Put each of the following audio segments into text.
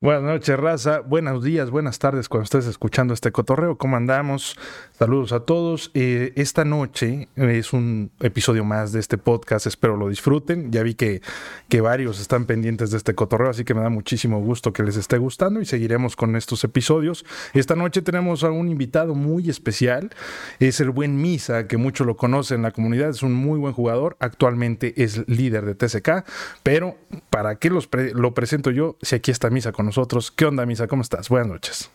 Buenas noches, raza. Buenos días, buenas tardes cuando estés escuchando este cotorreo. ¿Cómo andamos? Saludos a todos. Eh, esta noche es un episodio más de este podcast. Espero lo disfruten. Ya vi que, que varios están pendientes de este cotorreo, así que me da muchísimo gusto que les esté gustando y seguiremos con estos episodios. Esta noche tenemos a un invitado muy especial. Es el buen Misa, que muchos lo conocen en la comunidad. Es un muy buen jugador. Actualmente es líder de TSK. Pero, ¿para qué los lo presento yo si aquí está Misa con nosotros. ¿Qué onda, Misa? ¿Cómo estás? Buenas noches.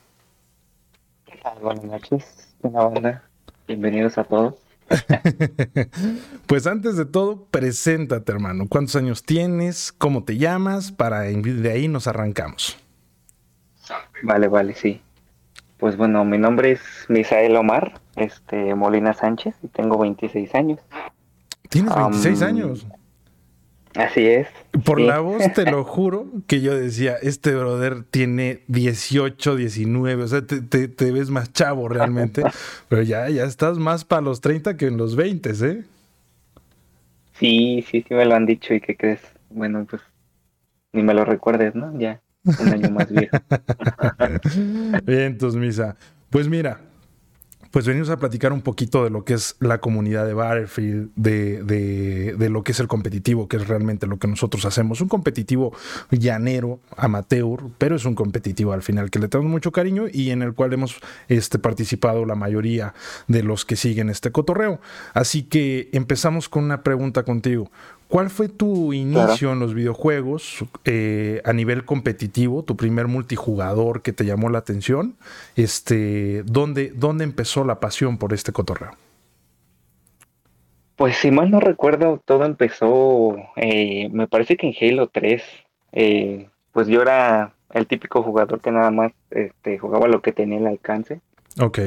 Buenas noches. Buena onda. Bienvenidos a todos. pues antes de todo, preséntate, hermano. ¿Cuántos años tienes? ¿Cómo te llamas? Para de ahí nos arrancamos. Vale, vale, sí. Pues bueno, mi nombre es Misael Omar, este Molina Sánchez, y tengo 26 años. ¿Tienes 26 años? Así es. Por la voz te lo juro que yo decía, este brother tiene 18, 19, o sea, te, ves más chavo realmente, pero ya, ya estás más para los 30 que en los 20, ¿eh? Sí, sí, sí me lo han dicho y qué crees. Bueno, pues ni me lo recuerdes, ¿no? Ya, un año más viejo. Bien, entonces, Misa. Pues mira, pues venimos a platicar un poquito de lo que es la comunidad de Battlefield, de, de, lo que es el competitivo, que es realmente lo que nosotros hacemos. Un competitivo llanero, amateur, pero es un competitivo al final que le tenemos mucho cariño y en el cual hemos este, participado la mayoría de los que siguen este cotorreo. Así que empezamos con una pregunta contigo. ¿Cuál fue tu inicio en los videojuegos eh, a nivel competitivo, tu primer multijugador que te llamó la atención? Este, ¿dónde, ¿Dónde empezó la pasión por este cotorreo? Pues si mal no recuerdo, todo empezó, eh, me parece que en Halo 3, eh, pues yo era el típico jugador que nada más este, jugaba lo que tenía el alcance. Ok.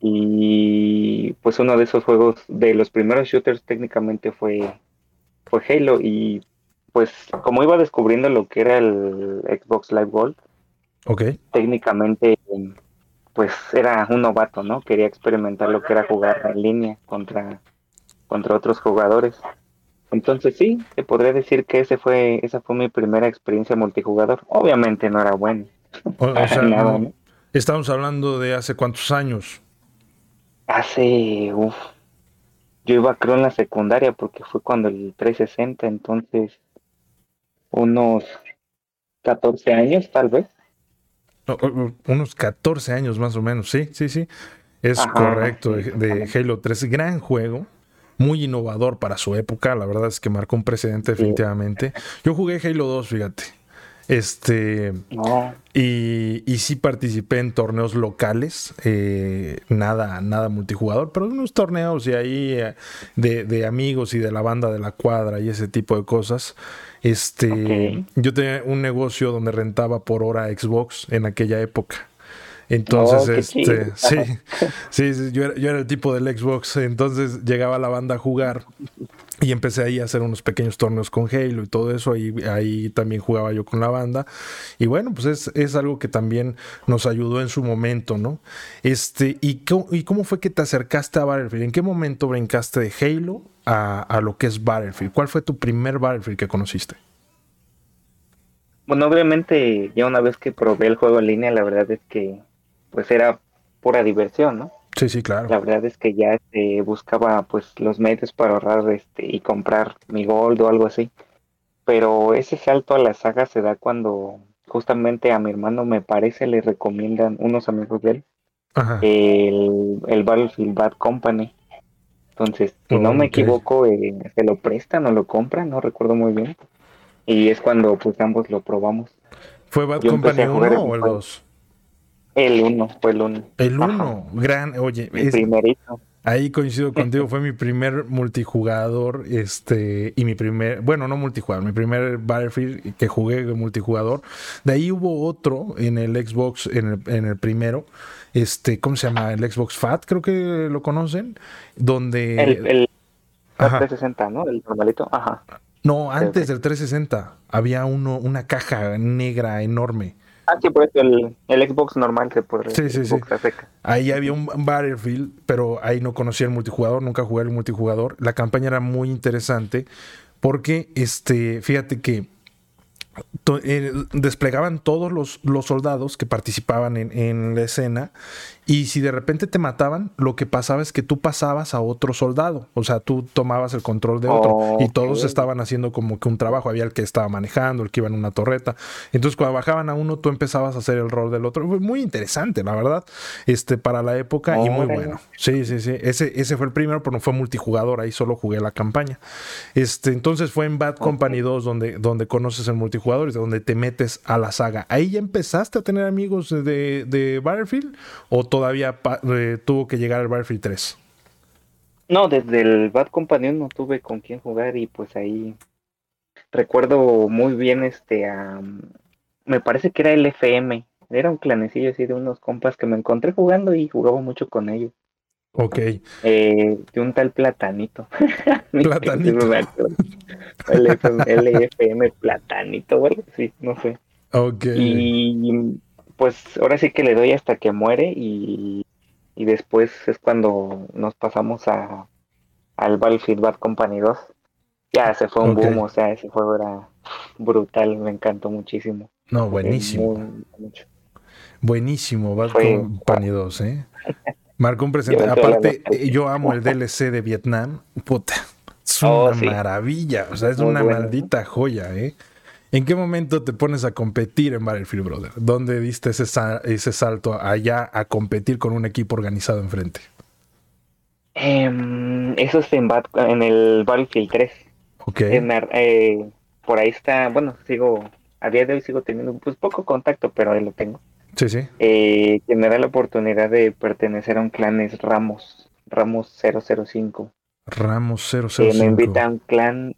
Y pues uno de esos juegos, de los primeros shooters técnicamente fue fue Halo y pues como iba descubriendo lo que era el Xbox Live Gold, okay. técnicamente pues era un novato, ¿no? Quería experimentar lo que era jugar en línea contra, contra otros jugadores. Entonces sí, te podría decir que ese fue, esa fue mi primera experiencia multijugador. Obviamente no era bueno. Estamos hablando de hace cuántos años. Hace, uff, yo iba creo en la secundaria porque fue cuando el 360, entonces unos 14 años tal vez. unos 14 años más o menos, sí, sí, sí. Es correcto, de, Halo 3, gran juego, muy innovador para su época, la verdad es que marcó un precedente definitivamente. Yo jugué Halo 2, fíjate. Este. Y, y, sí participé en torneos locales, eh, nada, nada multijugador, pero unos torneos y ahí eh, de, amigos y de la banda de la cuadra y ese tipo de cosas. Este, yo tenía un negocio donde rentaba por hora Xbox en aquella época. Entonces, oh, este, sí, sí, yo, era, yo era el tipo del Xbox. Entonces llegaba la banda a jugar y empecé ahí a hacer unos pequeños torneos con Halo y todo eso. Ahí, ahí también jugaba yo con la banda. Y bueno, pues es, es algo que también nos ayudó en su momento, ¿no? Este, ¿y cómo, ¿y cómo fue que te acercaste a Battlefield? ¿En qué momento brincaste de Halo a, a lo que es Battlefield? ¿Cuál fue tu primer Battlefield que conociste? Bueno, obviamente ya una vez que probé el juego en línea, la verdad es que pues era pura diversión, ¿no? Sí, sí, claro. La verdad es que ya este, buscaba pues los medios para ahorrar este y comprar mi gold o algo así. Pero ese salto a la saga se da cuando justamente a mi hermano me parece le recomiendan unos amigos de él El, el Battlefield Bad Company. Entonces, si no me equivoco, eh, se lo prestan o lo compran, no recuerdo muy bien. Y es cuando pues ambos lo probamos. ¿Fue Bad Company 1 o el 2? El uno, fue el uno. El uno, gran, oye, el primerito. Ahí coincido contigo, fue mi primer multijugador, este, y mi primer, bueno, no multijugador, mi primer Battlefield que jugué multijugador. De ahí hubo otro en el Xbox, en el, en el primero, este, ¿cómo se llama? El Xbox Fat, creo que lo conocen, donde... El, el 360, ¿no? El normalito, ajá. No, antes del 360 había uno, una caja negra enorme Ah, sí, pues el, el Xbox normal se puede. Sí, sí, sí. Ahí había un Battlefield, pero ahí no conocía el multijugador, nunca jugué el multijugador. La campaña era muy interesante porque, este, fíjate que eh, desplegaban todos los, los soldados que participaban en, en, la escena y si de repente te mataban, lo que pasaba es que tú pasabas a otro soldado, o sea, tú tomabas el control de otro y todos estaban haciendo como que un trabajo, había el que estaba manejando, el que iba en una torreta, entonces cuando bajaban a uno, tú empezabas a hacer el rol del otro, fue muy interesante, la verdad, este, para la época y muy bueno. Sí, sí, sí, ese, ese fue el primero, pero no fue multijugador, ahí solo jugué la campaña. Este, entonces fue en Bad Company 2 donde, donde conoces el multijugador y donde te metes a la saga. ¿Ahí ya empezaste a tener amigos de, de Battlefield o todavía eh, tuvo que llegar al Battlefield 3? No, desde el Bad Company no tuve con quién jugar y pues ahí recuerdo muy bien este me parece que era el FM, era un clanecillo así de unos compas que me encontré jugando y jugaba mucho con ellos. Ok. Eh, de un tal Platanito. Platanito. el, FM, Platanito, bueno, sí, no sé. Ok. Y pues ahora sí que le doy hasta que muere y, y después es cuando nos pasamos a al Battlefield Bad Company 2. Ya se fue un boom, o sea, ese juego era brutal, me encantó muchísimo. No, buenísimo. buenísimo Bad Company 2, ¿eh? Marcó un presente. Aparte, eh, yo amo el DLC de Vietnam. Puta, es oh, una maravilla. O sea, es una maldita joya, ¿eh? ¿En qué momento te pones a competir en Battlefield Brother? ¿Dónde diste ese, ese salto allá a competir con un equipo organizado enfrente? Em, eso es en, en, el Battlefield 3. Ok. Eh, por ahí está, bueno, sigo, a día de hoy sigo teniendo pues poco contacto, pero ahí lo tengo. Sí, sí. Eh, que me da la oportunidad de pertenecer a un clan es Ramos, Ramos 005. Ramos 005. me invita a un clan,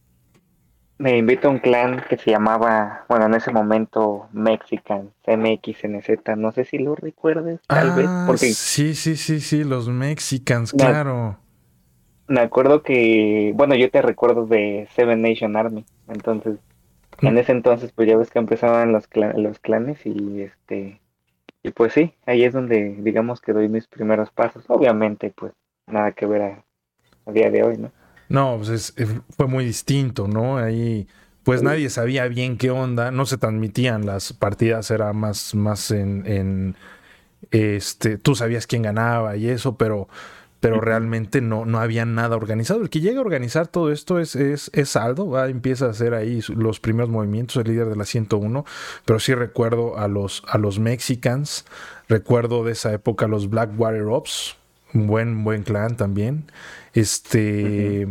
me invita a un clan que se llamaba, bueno, en ese momento Mexican, MXNZ, no sé si lo recuerdes, tal vez. Ah, porque sí, sí, sí, sí, los Mexicans, claro. Me acuerdo que, bueno, yo te recuerdo de Seven Nation Army, entonces, en mm. ese entonces, pues ya ves que empezaban los, los clanes y este y pues sí, ahí es donde digamos que doy mis primeros pasos. Obviamente, pues nada que ver a, día de hoy, ¿no? No, pues eh, fue muy distinto, ¿no? Ahí pues nadie sabía bien qué onda, no se transmitían las partidas, era más, más en, en este, tú sabías quién ganaba y eso, pero pero realmente no, no había nada organizado. El que llega a organizar todo esto es, es, es Saldo, ¿va? empieza a hacer ahí los primeros movimientos, el líder de la 101, pero sí recuerdo a los, a los Mexicans, recuerdo de esa época los Blackwater Ops, un buen, buen clan también. Este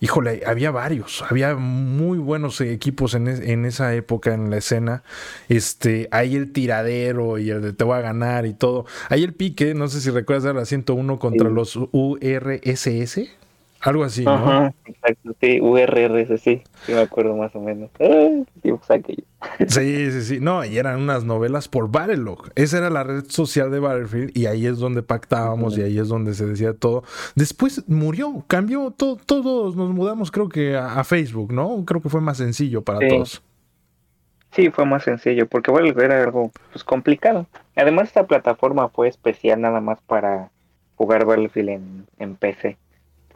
híjole, había varios, había muy buenos equipos en, en, esa época en la escena. Este, hay el tiradero y el de te voy a ganar y todo. Hay el pique, no sé si recuerdas la 101 contra los URSS. Algo así, ¿no? Ajá, exacto, sí, URRS, sí, sí me acuerdo más o menos. Ah, sí, sí, sí, no, y eran unas novelas por Battlelog. Esa era la red social de Battlefield y ahí es donde pactábamos y ahí es donde se decía todo. Después murió, cambió, todo, todos nos mudamos creo que a, Facebook, ¿no? Creo que fue más sencillo para todos. Sí, fue más sencillo, porque Battlefield era algo pues, complicado. Además, esta plataforma fue especial nada más para jugar Battlefield en, en PC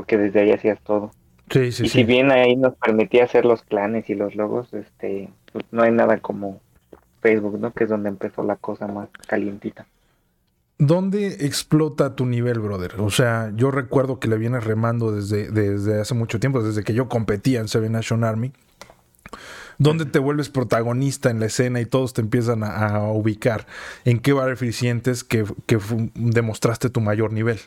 porque desde ahí hacías todo. Sí, sí, y si bien ahí nos permitía hacer los clanes y los logos, este, pues no hay nada como Facebook, ¿no? Que es donde empezó la cosa más calientita. ¿Dónde explota tu nivel, brother? O sea, yo recuerdo que le vienes remando desde, desde hace mucho tiempo, desde que yo competía en Seven Nation Army. ¿Dónde te vuelves protagonista en la escena y todos te empiezan a, ubicar? ¿En qué Battlefield sientes que, que demostraste tu mayor nivel?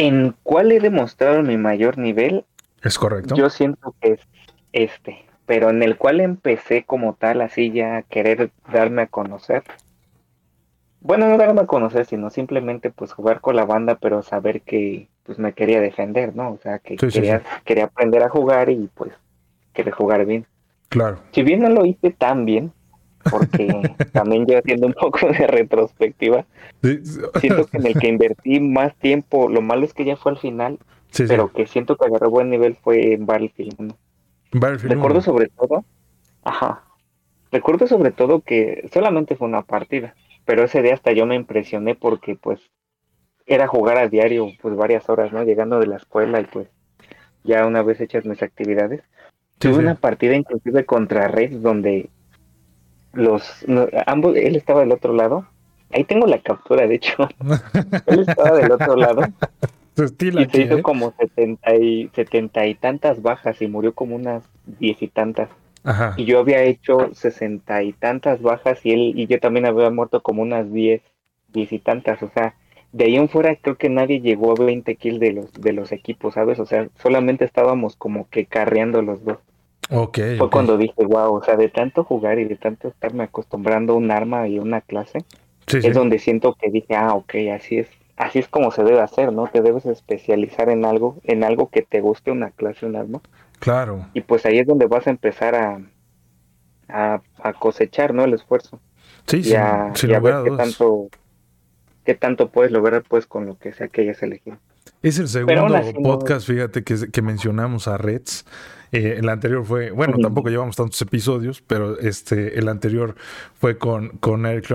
¿En cuál he demostrado mi mayor nivel? Es correcto. Yo siento que es este, pero en el cual empecé como tal, así ya a querer darme a conocer. Bueno, no darme a conocer, sino simplemente pues jugar con la banda, pero saber que pues me quería defender, ¿no? O sea, que quería, quería aprender a jugar y pues quería jugar bien. Claro. Si bien no lo hice tan bien, porque también yo haciendo un poco de retrospectiva, siento que en el que invertí más tiempo, lo malo es que ya fue al final, pero que siento que agarré buen nivel fue en Battlefield Recuerdo sobre todo, ajá, recuerdo sobre todo que solamente fue una partida, pero ese día hasta yo me impresioné porque pues era jugar a diario pues varias horas, ¿no? Llegando de la escuela y pues ya una vez hechas mis actividades, Tuve una partida inclusive contra Red donde los ambos, él estaba del otro lado. Ahí tengo la captura, de hecho. él estaba del otro lado. y se hizo ¿eh? como setenta y, setenta y tantas bajas y murió como unas diez y tantas. Y yo había hecho sesenta y tantas bajas y él y yo también había muerto como unas diez, diez y tantas. O sea, de ahí en fuera creo que nadie llegó a 20 kills de los, de los equipos, ¿sabes? O sea, solamente estábamos como que carreando los dos. Okay, Fue cuando dije, wow, o sea, de tanto jugar y de tanto estarme acostumbrando a un arma y una clase, es donde siento que dije, ah, ok, así es, así es como se debe hacer, ¿no? Te debes especializar en algo, en algo que te guste una clase, un arma. Claro. Y pues ahí es donde vas a empezar a, a, cosechar, ¿no? El esfuerzo. Sí, sí, a, sin, ver qué tanto, qué tanto puedes lograr, pues, con lo que sea que hayas elegido. Es el segundo podcast, fíjate, que, que mencionamos a Reds. Eh, el anterior fue, bueno, tampoco llevamos tantos episodios, pero este, el anterior fue con, con Eric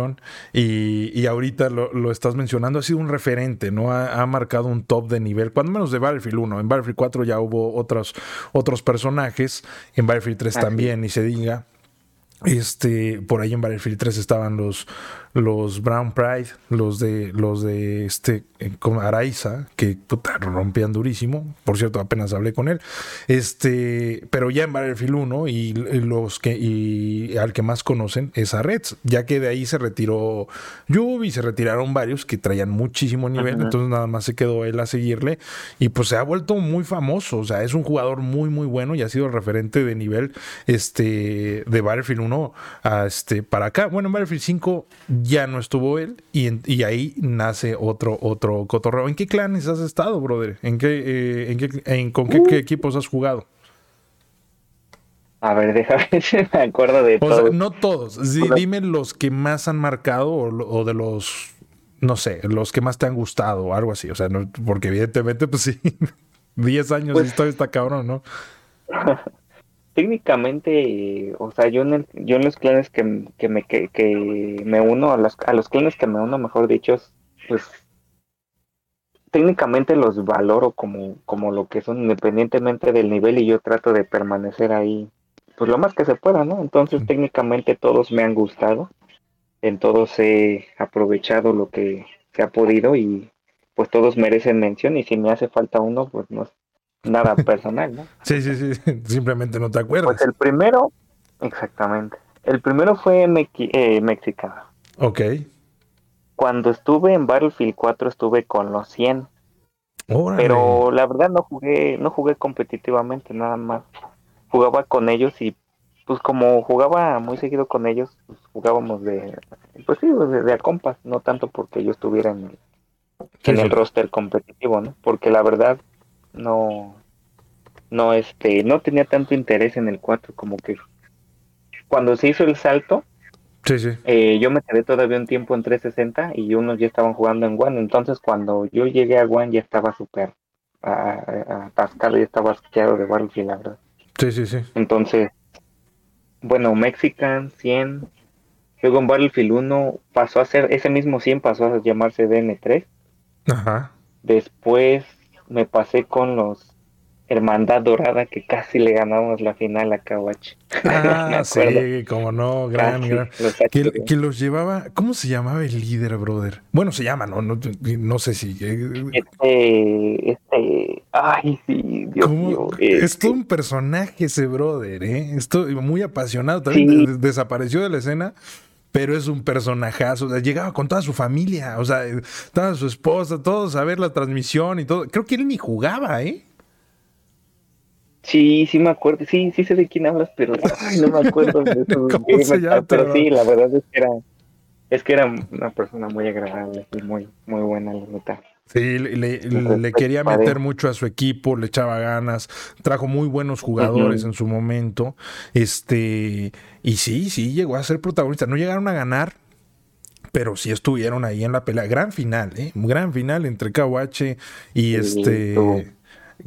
y, y, ahorita lo, estás mencionando, ha sido un referente, ¿no? Ha, marcado un top de nivel, cuando menos de Battlefield 1. En Battlefield 4 ya hubo otros, otros personajes, en Battlefield 3 también, ni se diga. Este, por ahí en Battlefield 3 estaban los, los Brown Pride, los de los de este eh, con Araiza, que puta, rompían durísimo. Por cierto, apenas hablé con él. Este, pero ya en Battlefield 1 y, los que y al que más conocen es a Reds, ya que de ahí se retiró Yubi y se retiraron varios que traían muchísimo nivel, entonces nada más se quedó él a seguirle y pues se ha vuelto muy famoso, o sea, es un jugador muy muy bueno y ha sido referente de nivel este de Battlefield 1 a este para acá. Bueno, en Battlefield 5 ya no estuvo él y, ahí nace otro, otro cotorreo. ¿En qué clanes has estado, brother? ¿En qué, eh, en qué ¿Con qué, uh. equipos has jugado? A ver, déjame ver me acuerdo de todos. no todos. dime los que más han marcado o, de los, no sé, los que más te han gustado o algo así. O sea, porque evidentemente, pues sí, 10 años pues, historia está cabrón, ¿no? técnicamente, o sea, yo en, el, yo en los clanes que, me, que, me uno, a los, a los clanes que me uno, mejor dicho, pues técnicamente los valoro como, como lo que son independientemente del nivel y yo trato de permanecer ahí pues lo más que se pueda, ¿no? Entonces técnicamente todos me han gustado, en todos he aprovechado lo que se ha podido y pues todos merecen mención y si me hace falta uno pues no, nada personal, ¿no? Sí, sí, sí, simplemente no te acuerdas. Pues el primero, exactamente. El primero fue eh, Mexicano. Ok. Cuando estuve en Battlefield 4 estuve con los 100. Pero la verdad no jugué, no jugué competitivamente, nada más. Jugaba con ellos y pues como jugaba muy seguido con ellos, pues, jugábamos de, pues sí, de, de, a compas, no tanto porque yo estuviera en el, en el roster competitivo, ¿no? Porque la verdad, no, no, este, no tenía tanto interés en el 4 como que cuando se hizo el salto, sí, sí. Eh, yo me quedé todavía un tiempo en 360 y unos ya estaban jugando en One, entonces cuando yo llegué a One ya estaba súper atascado, ya estaba asqueado de Battlefield, la verdad. Sí, sí, sí. Entonces, bueno, Mexican 100, luego en Battlefield 1 pasó a ser, ese mismo 100 pasó a llamarse DN3. Ajá. Después me pasé con los Hermandad Dorada que casi le ganamos la final a Kawachi. Ah, sí, como no, gran, gran. que, los llevaba, ¿cómo se llamaba el líder, brother? Bueno, se llama, no, no, no sé si. Eh, este, este, ay, sí, Dios mío. Es este. todo un personaje ese brother, ¿eh? Estoy muy apasionado. También desapareció de la escena pero es un personajazo. llegaba con toda su familia, o sea, toda su esposa, todos a ver la transmisión y todo. Creo que él ni jugaba, ¿eh? Sí, sí me acuerdo, sí, sí sé de quién hablas, pero no me acuerdo de su pero sí, la verdad es que era, es que era una persona muy agradable y muy, muy buena, la neta. Sí, le, quería meter mucho a su equipo, le echaba ganas, trajo muy buenos jugadores en su momento. Este, y sí, sí, llegó a ser protagonista. No llegaron a ganar, pero sí estuvieron ahí en la pelea. Gran final, ¿eh? Gran final entre Kawache y este.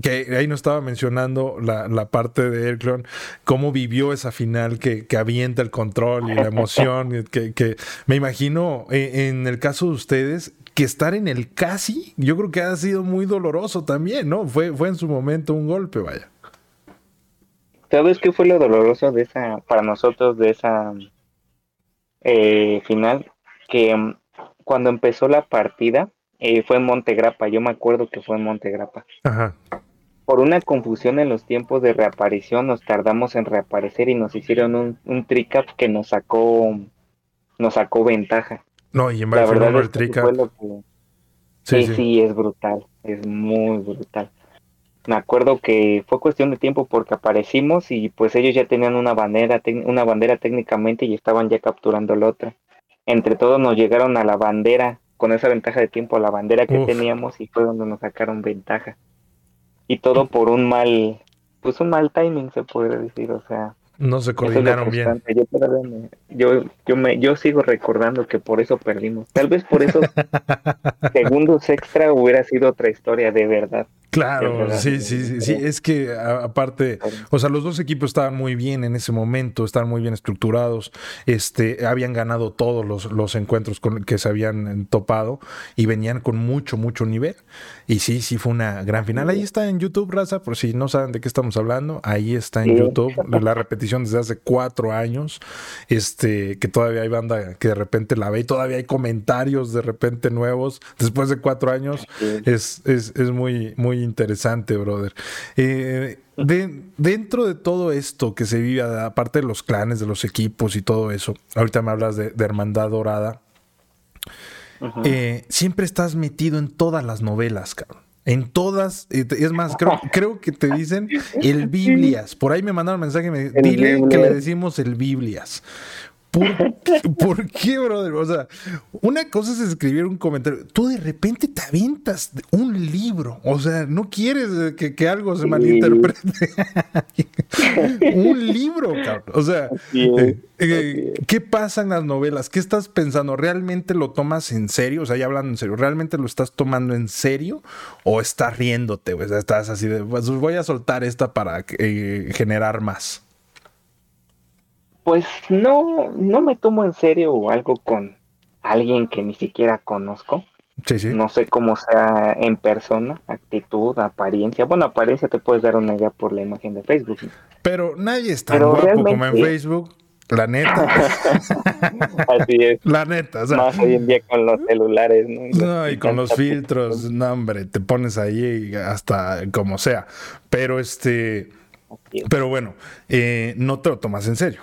Que ahí nos estaba mencionando la, la parte de Erclon, cómo vivió esa final que, que, avienta el control y la emoción. que, que me imagino, eh, en el caso de ustedes, que estar en el casi, yo creo que ha sido muy doloroso también, ¿no? Fue, fue en su momento un golpe, vaya. ¿Sabes qué fue lo doloroso de esa, para nosotros, de esa eh, final? Que mm, cuando empezó la partida, eh, fue en Montegrapa, yo me acuerdo que fue en Montegrapa. Ajá. Por una confusión en los tiempos de reaparición, nos tardamos en reaparecer y nos hicieron un, un tricap que nos sacó, nos sacó ventaja. No, y en la verdad el tricap. Sí, sí, es brutal, es muy brutal. Me acuerdo que fue cuestión de tiempo porque aparecimos y pues ellos ya tenían una bandera, una bandera técnicamente y estaban ya capturando la otra. Entre todos nos llegaron a la bandera, con esa ventaja de tiempo, a la bandera que teníamos y fue donde nos sacaron ventaja. Y todo por un mal, pues un mal timing se puede decir, o sea, no se coordinaron bien. Yo, yo, me, yo sigo recordando que por eso perdimos. Tal vez por esos segundos extra hubiera sido otra historia de verdad. Claro, sí, sí, sí, Es que aparte, o sea, los dos equipos estaban muy bien en ese momento, estaban muy bien estructurados, este, habían ganado todos los, los encuentros con que se habían topado y venían con mucho, mucho nivel. Y sí, sí fue una gran final. Ahí está en YouTube, Raza, por si no saben de qué estamos hablando, ahí está en YouTube la repetición desde hace cuatro años, este, que todavía hay banda que de repente la ve y todavía hay comentarios de repente nuevos después de cuatro años. Es, es, es muy, muy interesante, brother. Eh, dentro de todo esto que se vive, aparte de los clanes, de los equipos y todo eso, ahorita me hablas de, Hermandad Dorada, eh, siempre estás metido en todas las novelas, cabrón. En todas, eh, es más, creo, creo que te dicen el Biblias. Por ahí me mandaron un mensaje, me dile que le decimos el Biblias. ¿Por, qué, brother? O sea, una cosa es escribir un comentario. Tú de repente te avientas un libro. O sea, no quieres que, algo se malinterprete. un libro, cabrón. O sea, eh, eh, ¿qué pasa en las novelas? ¿Qué estás pensando? ¿Realmente lo tomas en serio? O sea, ya hablando en serio, ¿realmente lo estás tomando en serio? ¿O estás riéndote? O sea, estás así de, pues voy a soltar esta para eh, generar más. Pues no, no me tomo en serio algo con alguien que ni siquiera conozco. Sí, sí. No sé cómo sea en persona, actitud, apariencia. Bueno, apariencia te puedes dar una idea por la imagen de Facebook. Pero nadie es tan guapo como en Facebook. La neta. Así es. La neta. O Más hoy en día con los celulares, ¿no? no y con los filtros, no, hombre, te pones ahí hasta como sea. Pero este. Pero bueno, eh, no te lo tomas en serio.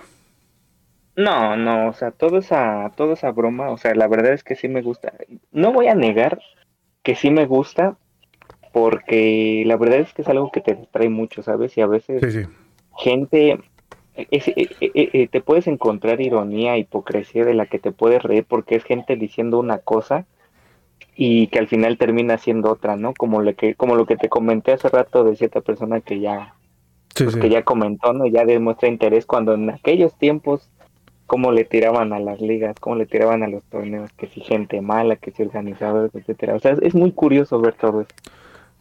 No, no, o sea, toda esa, toda esa broma, o sea, la verdad es que sí me gusta. No voy a negar que sí me gusta, porque la verdad es que es algo que te distrae mucho, ¿sabes? Y a veces gente, es, eh, eh, eh, te puedes encontrar ironía, hipocresía de la que te puedes reír porque es gente diciendo una cosa y que al final termina siendo otra, ¿no? Como lo que, como lo que te comenté hace rato de cierta persona que ya, pues que ya comentó, ¿no? Ya demuestra interés cuando en aquellos tiempos cómo le tiraban a las ligas, cómo le tiraban a los torneos, que si gente mala, que si organizadores, etcétera. O sea, es muy curioso ver todo eso.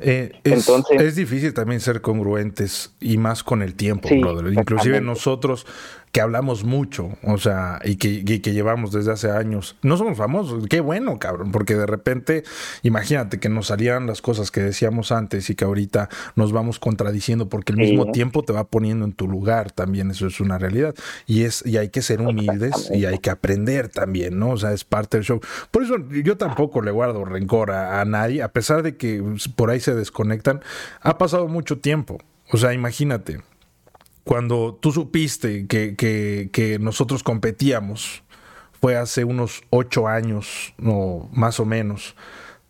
Eh, es, Entonces, es difícil también ser congruentes y más con el tiempo, brother. Inclusive nosotros que hablamos mucho, o sea, y que, que, llevamos desde hace años. No somos famosos, qué bueno, cabrón, porque de repente, imagínate que nos salieran las cosas que decíamos antes y que ahorita nos vamos contradiciendo porque el mismo tiempo te va poniendo en tu lugar también, eso es una realidad. Y es y hay que ser humildes y hay que aprender también, ¿no? O sea, es parte del show. Por eso yo tampoco le guardo rencor a nadie, a pesar de que por ahí se desconectan. Ha pasado mucho tiempo. O sea, imagínate, cuando tú supiste que, que, nosotros competíamos, fue hace unos ocho años, o más o menos.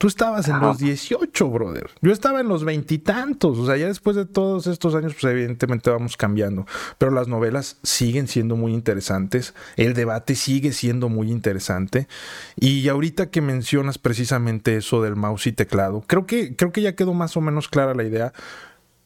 Tú estabas en los 18, brother. Yo estaba en los veintitantos. O sea, ya después de todos estos años, pues evidentemente vamos cambiando. Pero las novelas siguen siendo muy interesantes. El debate sigue siendo muy interesante. Y ahorita que mencionas precisamente eso del mouse y teclado, creo que, creo que ya quedó más o menos clara la idea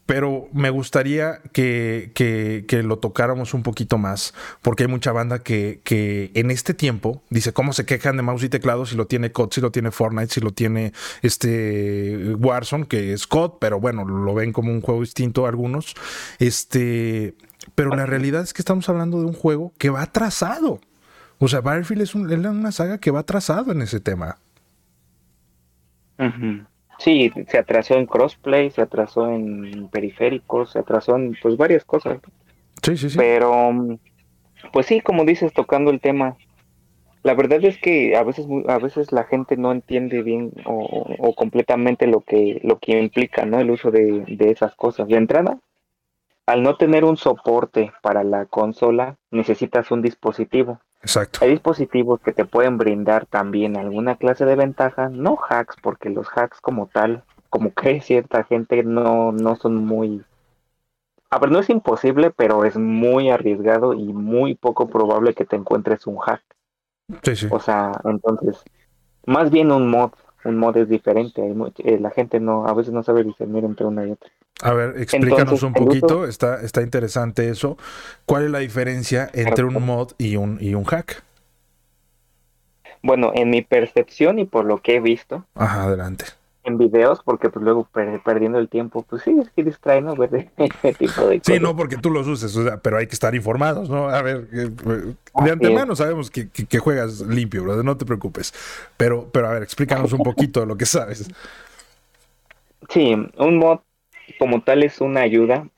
pero me gustaría que, que, lo tocáramos un poquito más, porque hay mucha banda que, que, en este tiempo dice cómo se quejan de mouse y teclado si lo tiene COD, si lo tiene Fortnite, si lo tiene este Warzone, que es COD, pero bueno, lo ven como un juego distinto algunos. Este, pero la realidad es que estamos hablando de un juego que va atrasado. O sea, Battlefield es, una saga que va atrasado en ese tema. Sí, se atrasó en crossplay, se atrasó en periféricos, se atrasó en pues varias cosas. Sí, sí, sí. Pero, pues sí, como dices, tocando el tema, la verdad es que a veces, a veces la gente no entiende bien o, completamente lo que, lo que implica, ¿no? El uso de, de esas cosas. De entrada, al no tener un soporte para la consola, necesitas un dispositivo. Exacto. Hay dispositivos que te pueden brindar también alguna clase de ventaja, no hacks, porque los hacks como tal, como cree cierta gente, no, no son muy... A ver, no es imposible, pero es muy arriesgado y muy poco probable que te encuentres un hack. Sí, sí. O sea, entonces, más bien un mod, un mod es diferente. Eh, la gente no, a veces no sabe discernir entre una y otra. A ver, explícanos un poquito, está, está interesante eso. ¿Cuál es la diferencia entre un mod y un, y un hack? Bueno, en mi percepción y por lo que he visto. Ajá, adelante. En videos, porque pues luego perdiendo el tiempo, pues sí, es que distrae, ¿no? Ver ese tipo de Sí, no porque tú los uses, o sea, pero hay que estar informados, ¿no? A ver, eh, de antemano sabemos que, que, juegas limpio, brother, no te preocupes. Pero, pero a ver, explícanos un poquito de lo que sabes. Sí, un mod como tal es una ayuda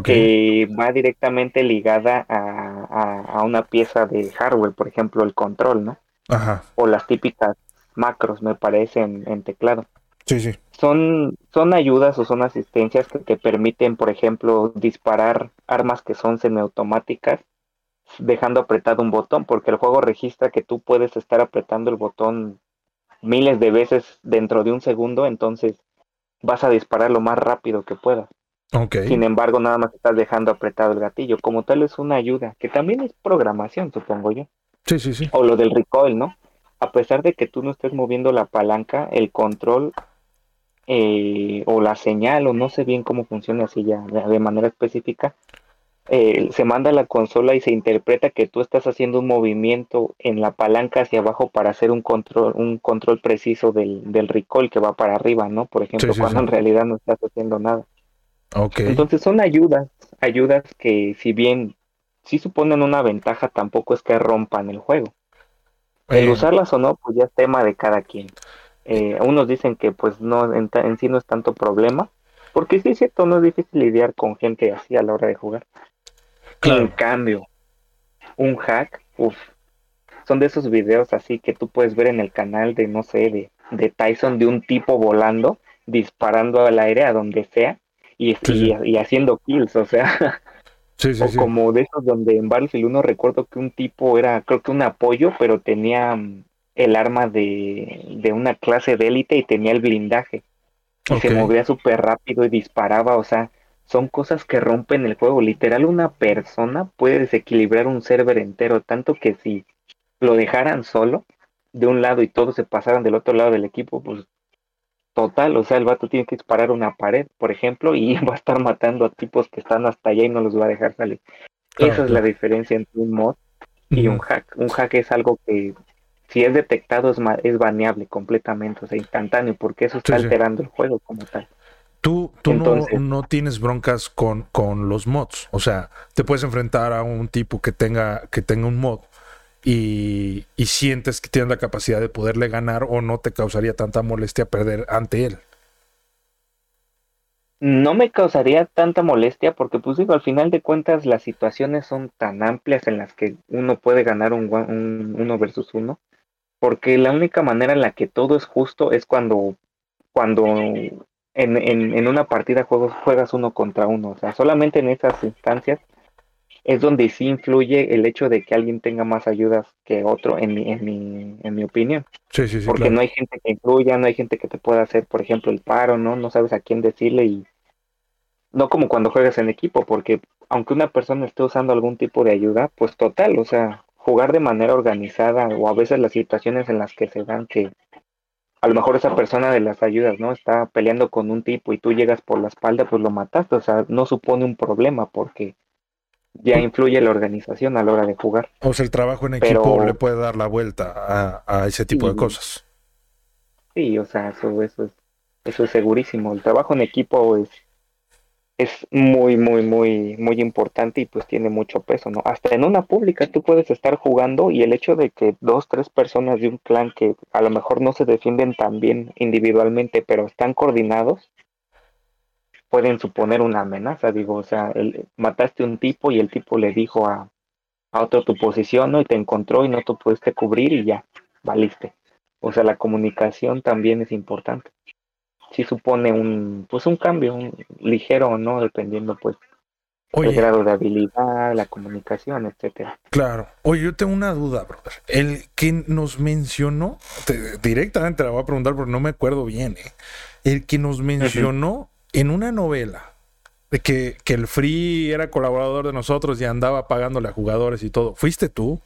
que va directamente ligada a, una pieza de hardware, por ejemplo, el control, ¿no? Ajá. O las típicas macros, me parece, en, teclado. Sí, sí. Son, son ayudas o son asistencias que te permiten, por ejemplo, disparar armas que son semiautomáticas dejando apretado un botón, porque el juego registra que tú puedes estar apretando el botón miles de veces dentro de un segundo, entonces vas a disparar lo más rápido que puedas. Okay. Sin embargo, nada más estás dejando apretado el gatillo. Como tal es una ayuda, que también es programación, supongo yo. Sí, sí, sí. O lo del recoil, ¿no? A pesar de que tú no estés moviendo la palanca, el control eh, o la señal, o no sé bien cómo funciona así ya de manera específica, eh, se manda a la consola y se interpreta que tú estás haciendo un movimiento en la palanca hacia abajo para hacer un control, un control preciso del, del recoil que va para arriba, ¿no? Por ejemplo, cuando en realidad no estás haciendo nada. Okay. Entonces son ayudas, ayudas que si bien sí suponen una ventaja, tampoco es que rompan el juego. El eh. usarlas o no, pues ya es tema de cada quien. Eh, unos dicen que pues no en, en, sí no es tanto problema, porque sí es cierto, no es difícil lidiar con gente así a la hora de jugar. En cambio, un hack, uff, son de esos videos así que tú puedes ver en el canal de, no sé, de, de Tyson, de un tipo volando, disparando al aire a donde sea y, y, haciendo kills, o sea. o como de esos donde en Battlefield 1 recuerdo que un tipo era, creo que un apoyo, pero tenía mm, el arma de, de una clase de élite y tenía el blindaje. Y se movía súper rápido y disparaba, o sea, son cosas que rompen el juego. Literal, una persona puede desequilibrar un server entero, tanto que si lo dejaran solo de un lado y todos se pasaran del otro lado del equipo, pues total, o sea, el vato tiene que disparar una pared, por ejemplo, y va a estar matando a tipos que están hasta allá y no los va a dejar salir. Esa es la diferencia entre un mod y un hack. Un hack es algo que si es detectado es, es baneable completamente, o sea, instantáneo, porque eso está alterando el juego como tal. Tú, tú no, tienes broncas con, con los mods. O sea, te puedes enfrentar a un tipo que tenga, que tenga un mod y, y sientes que tienes la capacidad de poderle ganar o no te causaría tanta molestia perder ante él. No me causaría tanta molestia porque, pues digo, al final de cuentas las situaciones son tan amplias en las que uno puede ganar un, un uno versus uno. Porque la única manera en la que todo es justo es cuando, cuando en, en, en una partida juegos, juegas uno contra uno. O sea, solamente en esas instancias es donde sí influye el hecho de que alguien tenga más ayudas que otro, en mi, en mi, en mi opinión. Sí, sí, sí, Porque no hay gente que influya, no hay gente que te pueda hacer, por ejemplo, el paro, ¿no? No sabes a quién decirle y no como cuando juegas en equipo, porque aunque una persona esté usando algún tipo de ayuda, pues total, o sea, jugar de manera organizada o a veces las situaciones en las que se dan que a lo mejor esa persona de las ayudas, ¿no? Está peleando con un tipo y tú llegas por la espalda, pues lo mataste, o sea, no supone un problema porque ya influye la organización a la hora de jugar. O sea, el trabajo en equipo le puede dar la vuelta a, ese tipo de cosas. Sí, o sea, eso, eso, es, eso es segurísimo. El trabajo en equipo es es muy, muy, muy, muy importante y pues tiene mucho peso, ¿no? Hasta en una pública tú puedes estar jugando y el hecho de que dos, tres personas de un clan que a lo mejor no se defienden tan bien individualmente, pero están coordinados, pueden suponer una amenaza, digo, o sea, el, mataste un tipo y el tipo le dijo a, a otro tu posición, ¿no? Y te encontró y no te pudiste cubrir y ya, valiste. O sea, la comunicación también es importante. Sí supone un, pues un cambio, un ligero, ¿no? Dependiendo, pues, el grado de habilidad, la comunicación, etcétera. Claro. Oye, yo tengo una duda, brother. El que nos mencionó, directamente la voy a preguntar porque no me acuerdo bien, ¿eh? El que nos mencionó en una novela de que, que, el Free era colaborador de nosotros y andaba pagándole a jugadores y todo. ¿Fuiste tú?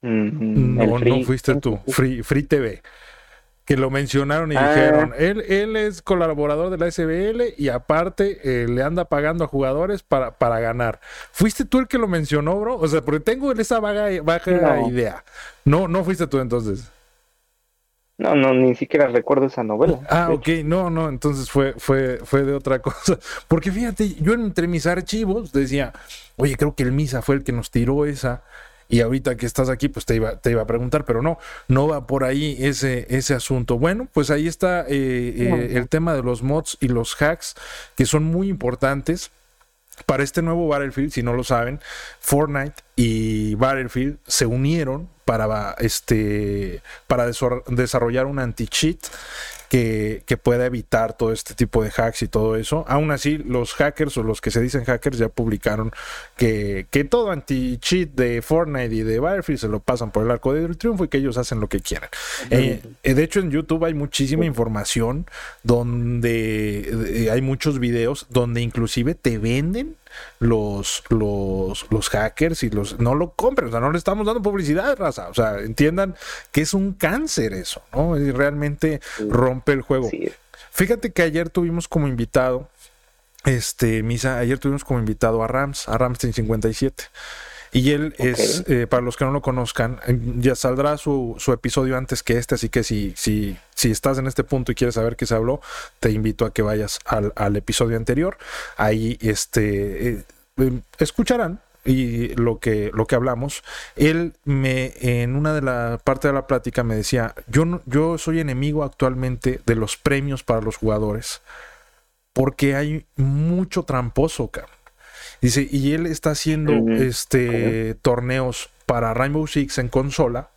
Mm, no, no fuiste tú. Free, Free TV que lo mencionaron y ah. dijeron, él, él es colaborador de la SBL y aparte eh, le anda pagando a jugadores para, para ganar. ¿Fuiste tú el que lo mencionó, bro? O sea, porque tengo esa vaga, baja idea. No, no fuiste tú entonces. No, no, ni siquiera recuerdo esa novela. Ah, ok, no, no, entonces fue, fue, fue de otra cosa. Porque fíjate, yo entre mis archivos decía, oye, creo que el Misa fue el que nos tiró esa. Y ahorita que estás aquí, pues te iba, te iba a preguntar, pero no, no va por ahí ese, ese asunto. Bueno, pues ahí está eh, eh, el tema de los mods y los hacks, que son muy importantes. Para este nuevo Battlefield, si no lo saben, Fortnite y Battlefield se unieron para, este, para desarrollar un anti-cheat que, pueda evitar todo este tipo de hacks y todo eso. Aún así, los hackers o los que se dicen hackers ya publicaron que, que todo anti-cheat de Fortnite y de Battlefield se lo pasan por el arco del triunfo y que ellos hacen lo que quieran. Eh, eh, de hecho, en YouTube hay muchísima información donde eh, hay muchos videos donde inclusive te venden los, los, los hackers y los no lo compren, o sea, no le estamos dando publicidad, raza, o sea, entiendan que es un cáncer eso, ¿no? Y realmente rompe el juego. Fíjate que ayer tuvimos como invitado, este, Misa, ayer tuvimos como invitado a Rams, a Rams 57. Y él es, eh, para los que no lo conozcan, ya saldrá su, su, episodio antes que este, así que si, si, si estás en este punto y quieres saber qué se habló, te invito a que vayas al, al episodio anterior. Ahí este, eh, em, escucharán y lo que, lo que hablamos, él me, en una de las partes de la plática me decía, yo, yo soy enemigo actualmente de los premios para los jugadores, porque hay mucho tramposo, cabrón. Dice, y él está haciendo este torneos para Rainbow Six en consola.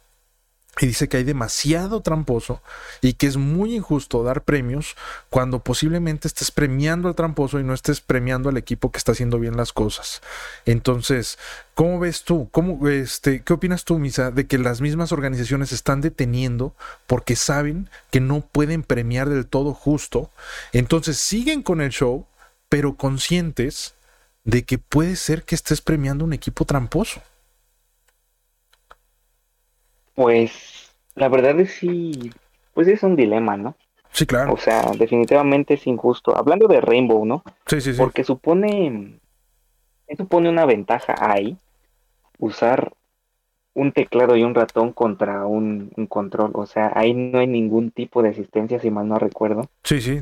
Y dice que hay demasiado tramposo y que es muy injusto dar premios cuando posiblemente estés premiando al tramposo y no estés premiando al equipo que está haciendo bien las cosas. Entonces, ¿cómo ves tú? ¿Cómo, este, ¿Qué opinas tú, Misa, de que las mismas organizaciones están deteniendo porque saben que no pueden premiar del todo justo? Entonces siguen con el show, pero conscientes de que puede ser que estés premiando un equipo tramposo. Pues la verdad es sí, pues es un dilema, ¿no? Sí, claro. O sea, definitivamente es injusto. Hablando de Rainbow, ¿no? Sí, sí, sí. Porque supone, supone una ventaja ahí usar un teclado y un ratón contra un, control. O sea, ahí no hay ningún tipo de asistencia, si mal no recuerdo. Sí, sí.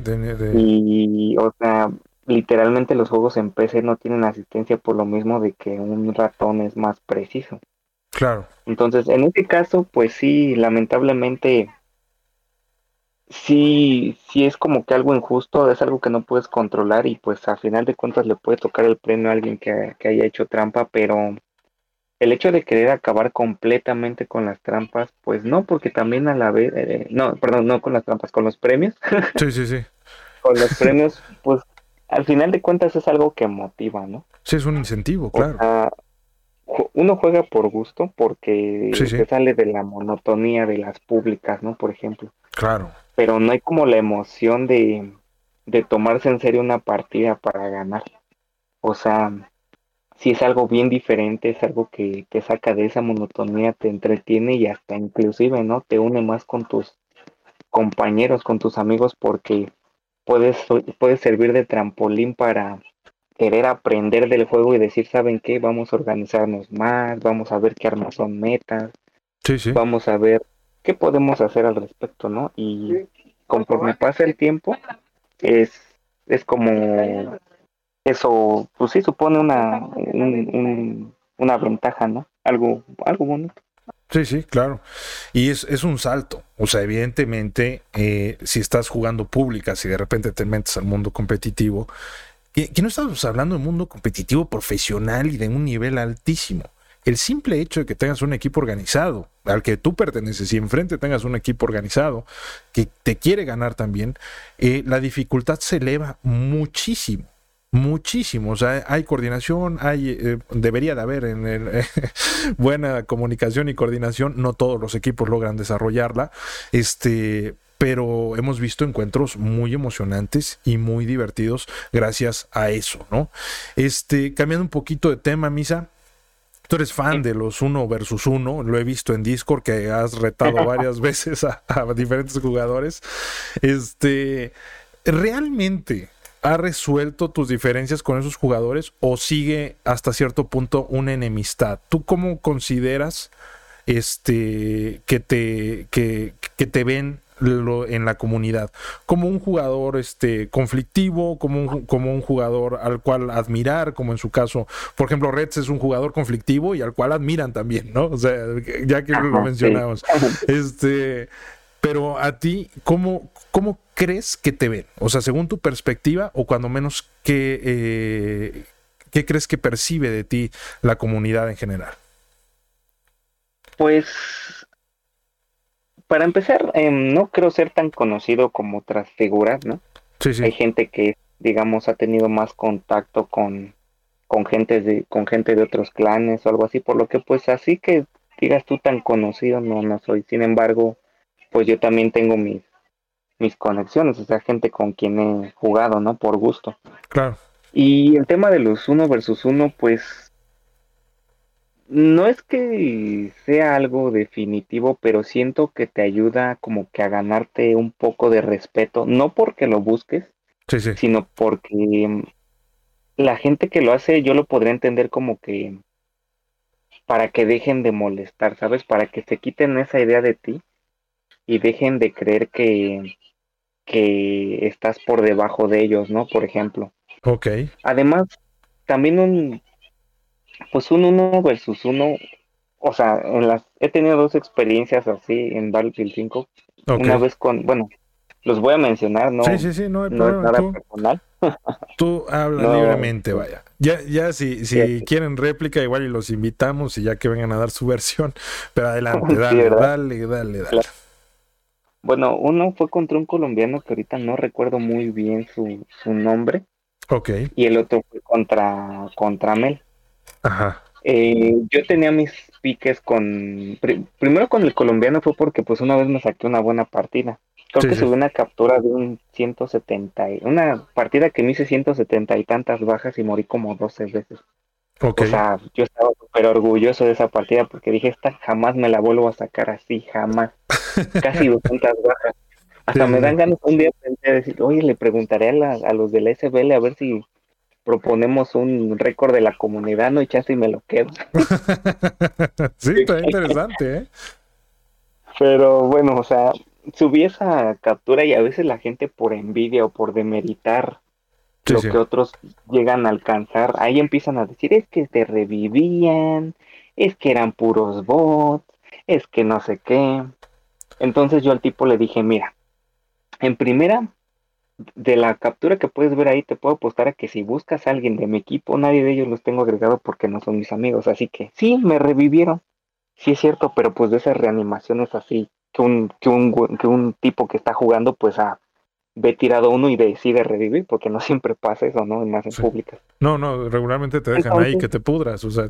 Y, o sea, literalmente los juegos en PC no tienen asistencia por lo mismo de que un ratón es más preciso. Claro. Entonces, en este caso, pues sí, lamentablemente, sí, sí es como que algo injusto, es algo que no puedes controlar y pues a final de cuentas le puede tocar el premio a alguien que, haya hecho trampa, pero el hecho de querer acabar completamente con las trampas, pues no, porque también a la vez, eh, no, perdón, no con las trampas, con los premios. Sí, sí, sí. con los premios, pues al final de cuentas es algo que motiva, ¿no? Sí, es un incentivo, claro. uno juega por gusto porque se sale de la monotonía de las públicas, ¿no? Por ejemplo. Claro. Pero no hay como la emoción de, de tomarse en serio una partida para ganar. O sea, si es algo bien diferente, es algo que te saca de esa monotonía, te entretiene y hasta inclusive, ¿no? Te une más con tus compañeros, con tus amigos, porque puede, servir de trampolín para querer aprender del juego y decir, ¿saben qué? Vamos a organizarnos más, vamos a ver qué armas son metas, vamos a ver qué podemos hacer al respecto, ¿no? Y conforme pasa el tiempo, es, es como eso, pues sí supone una, una ventaja, ¿no? Algo, algo bonito. Sí, sí, claro. Y es, es un salto. O sea, evidentemente, eh, si estás jugando públicas y de repente te metes al mundo competitivo, que, no estamos hablando de mundo competitivo profesional y de un nivel altísimo. El simple hecho de que tengas un equipo organizado, al que tú perteneces y enfrente tengas un equipo organizado que te quiere ganar también, eh, la dificultad se eleva muchísimo muchísimo. O sea, hay coordinación, hay, eh, debería de haber en el, buena comunicación y coordinación. No todos los equipos logran desarrollarla. Este, pero hemos visto encuentros muy emocionantes y muy divertidos gracias a eso, ¿no? Este, cambiando un poquito de tema, Misa. Tú eres fan de los uno versus uno, lo he visto en Discord que has retado varias veces a, a diferentes jugadores. Este, realmente, ¿Ha resuelto tus diferencias con esos jugadores o sigue hasta cierto punto una enemistad? ¿Tú cómo consideras este, que, te, que, te ven en la comunidad? ¿Como un jugador este, conflictivo? Como un, ¿Como un jugador al cual admirar? Como en su caso, por ejemplo, Reds es un jugador conflictivo y al cual admiran también, ¿no? O sea, ya que lo mencionamos. Este, pero a ti, ¿cómo, ¿cómo crees que te ven? O sea, según tu perspectiva, o cuando menos, ¿qué, eh, ¿qué crees que percibe de ti la comunidad en general? Pues, para empezar, em, no creo ser tan conocido como otras figuras, ¿no? Sí, sí. Hay gente que, digamos, ha tenido más contacto con, con, gente de, con gente de otros clanes o algo así, por lo que, pues, así que digas tú tan conocido, no, no soy. Sin embargo, pues yo también tengo mis, mis conexiones, o sea, gente con quien he jugado, ¿no? Por gusto. Claro. Y el tema de los uno versus uno, pues no es que sea algo definitivo, pero siento que te ayuda como que a ganarte un poco de respeto, no porque lo busques, sí, sí. sino porque la gente que lo hace yo lo podría entender como que para que dejen de molestar, ¿sabes? Para que se quiten esa idea de ti y dejen de creer que, que estás por debajo de ellos, ¿no? Por ejemplo. Ok. Además, también un, pues un uno versus uno, o sea, en las, he tenido dos experiencias así en Battlefield 5. Una vez con, bueno, los voy a mencionar, ¿no? Sí, sí, sí, no hay problema. tú, personal. tú habla libremente, vaya. Ya, ya si, si quieren réplica, igual y los invitamos y ya que vengan a dar su versión. Pero adelante, dale, dale, dale, dale. Bueno, uno fue contra un colombiano que ahorita no recuerdo muy bien su, su nombre. Ok. Y el otro fue contra, contra Mel. Ajá. Eh, yo tenía mis piques con... primero con el colombiano fue porque pues una vez me saqué una buena partida. Creo que subí una captura de un 170, una partida que me hice 170 y tantas bajas y morí como 12 veces. Okay. O sea, yo estaba súper orgulloso de esa partida porque dije, esta jamás me la vuelvo a sacar así, jamás. Casi 200 bajas. Hasta me dan ganas un día de decir, oye, le preguntaré a, a, los del SBL a ver si proponemos un récord de la comunidad, no y y me lo quedo. sí, está interesante, ¿eh? Pero bueno, o sea, subí esa captura y a veces la gente por envidia o por demeritar lo que otros llegan a alcanzar, ahí empiezan a decir, es que te revivían, es que eran puros bots, es que no sé qué. Entonces yo al tipo le dije, mira, en primera, de la captura que puedes ver ahí, te puedo apostar a que si buscas a alguien de mi equipo, nadie de ellos los tengo agregado porque no son mis amigos. Así que sí, me revivieron. Sí es cierto, pero pues de esas reanimaciones así, que un, que un, que un tipo que está jugando, pues a ve tirado uno y decide revivir, porque no siempre pasa eso, ¿no? En más en públicas. No, no, regularmente te dejan ahí que te pudras, o sea,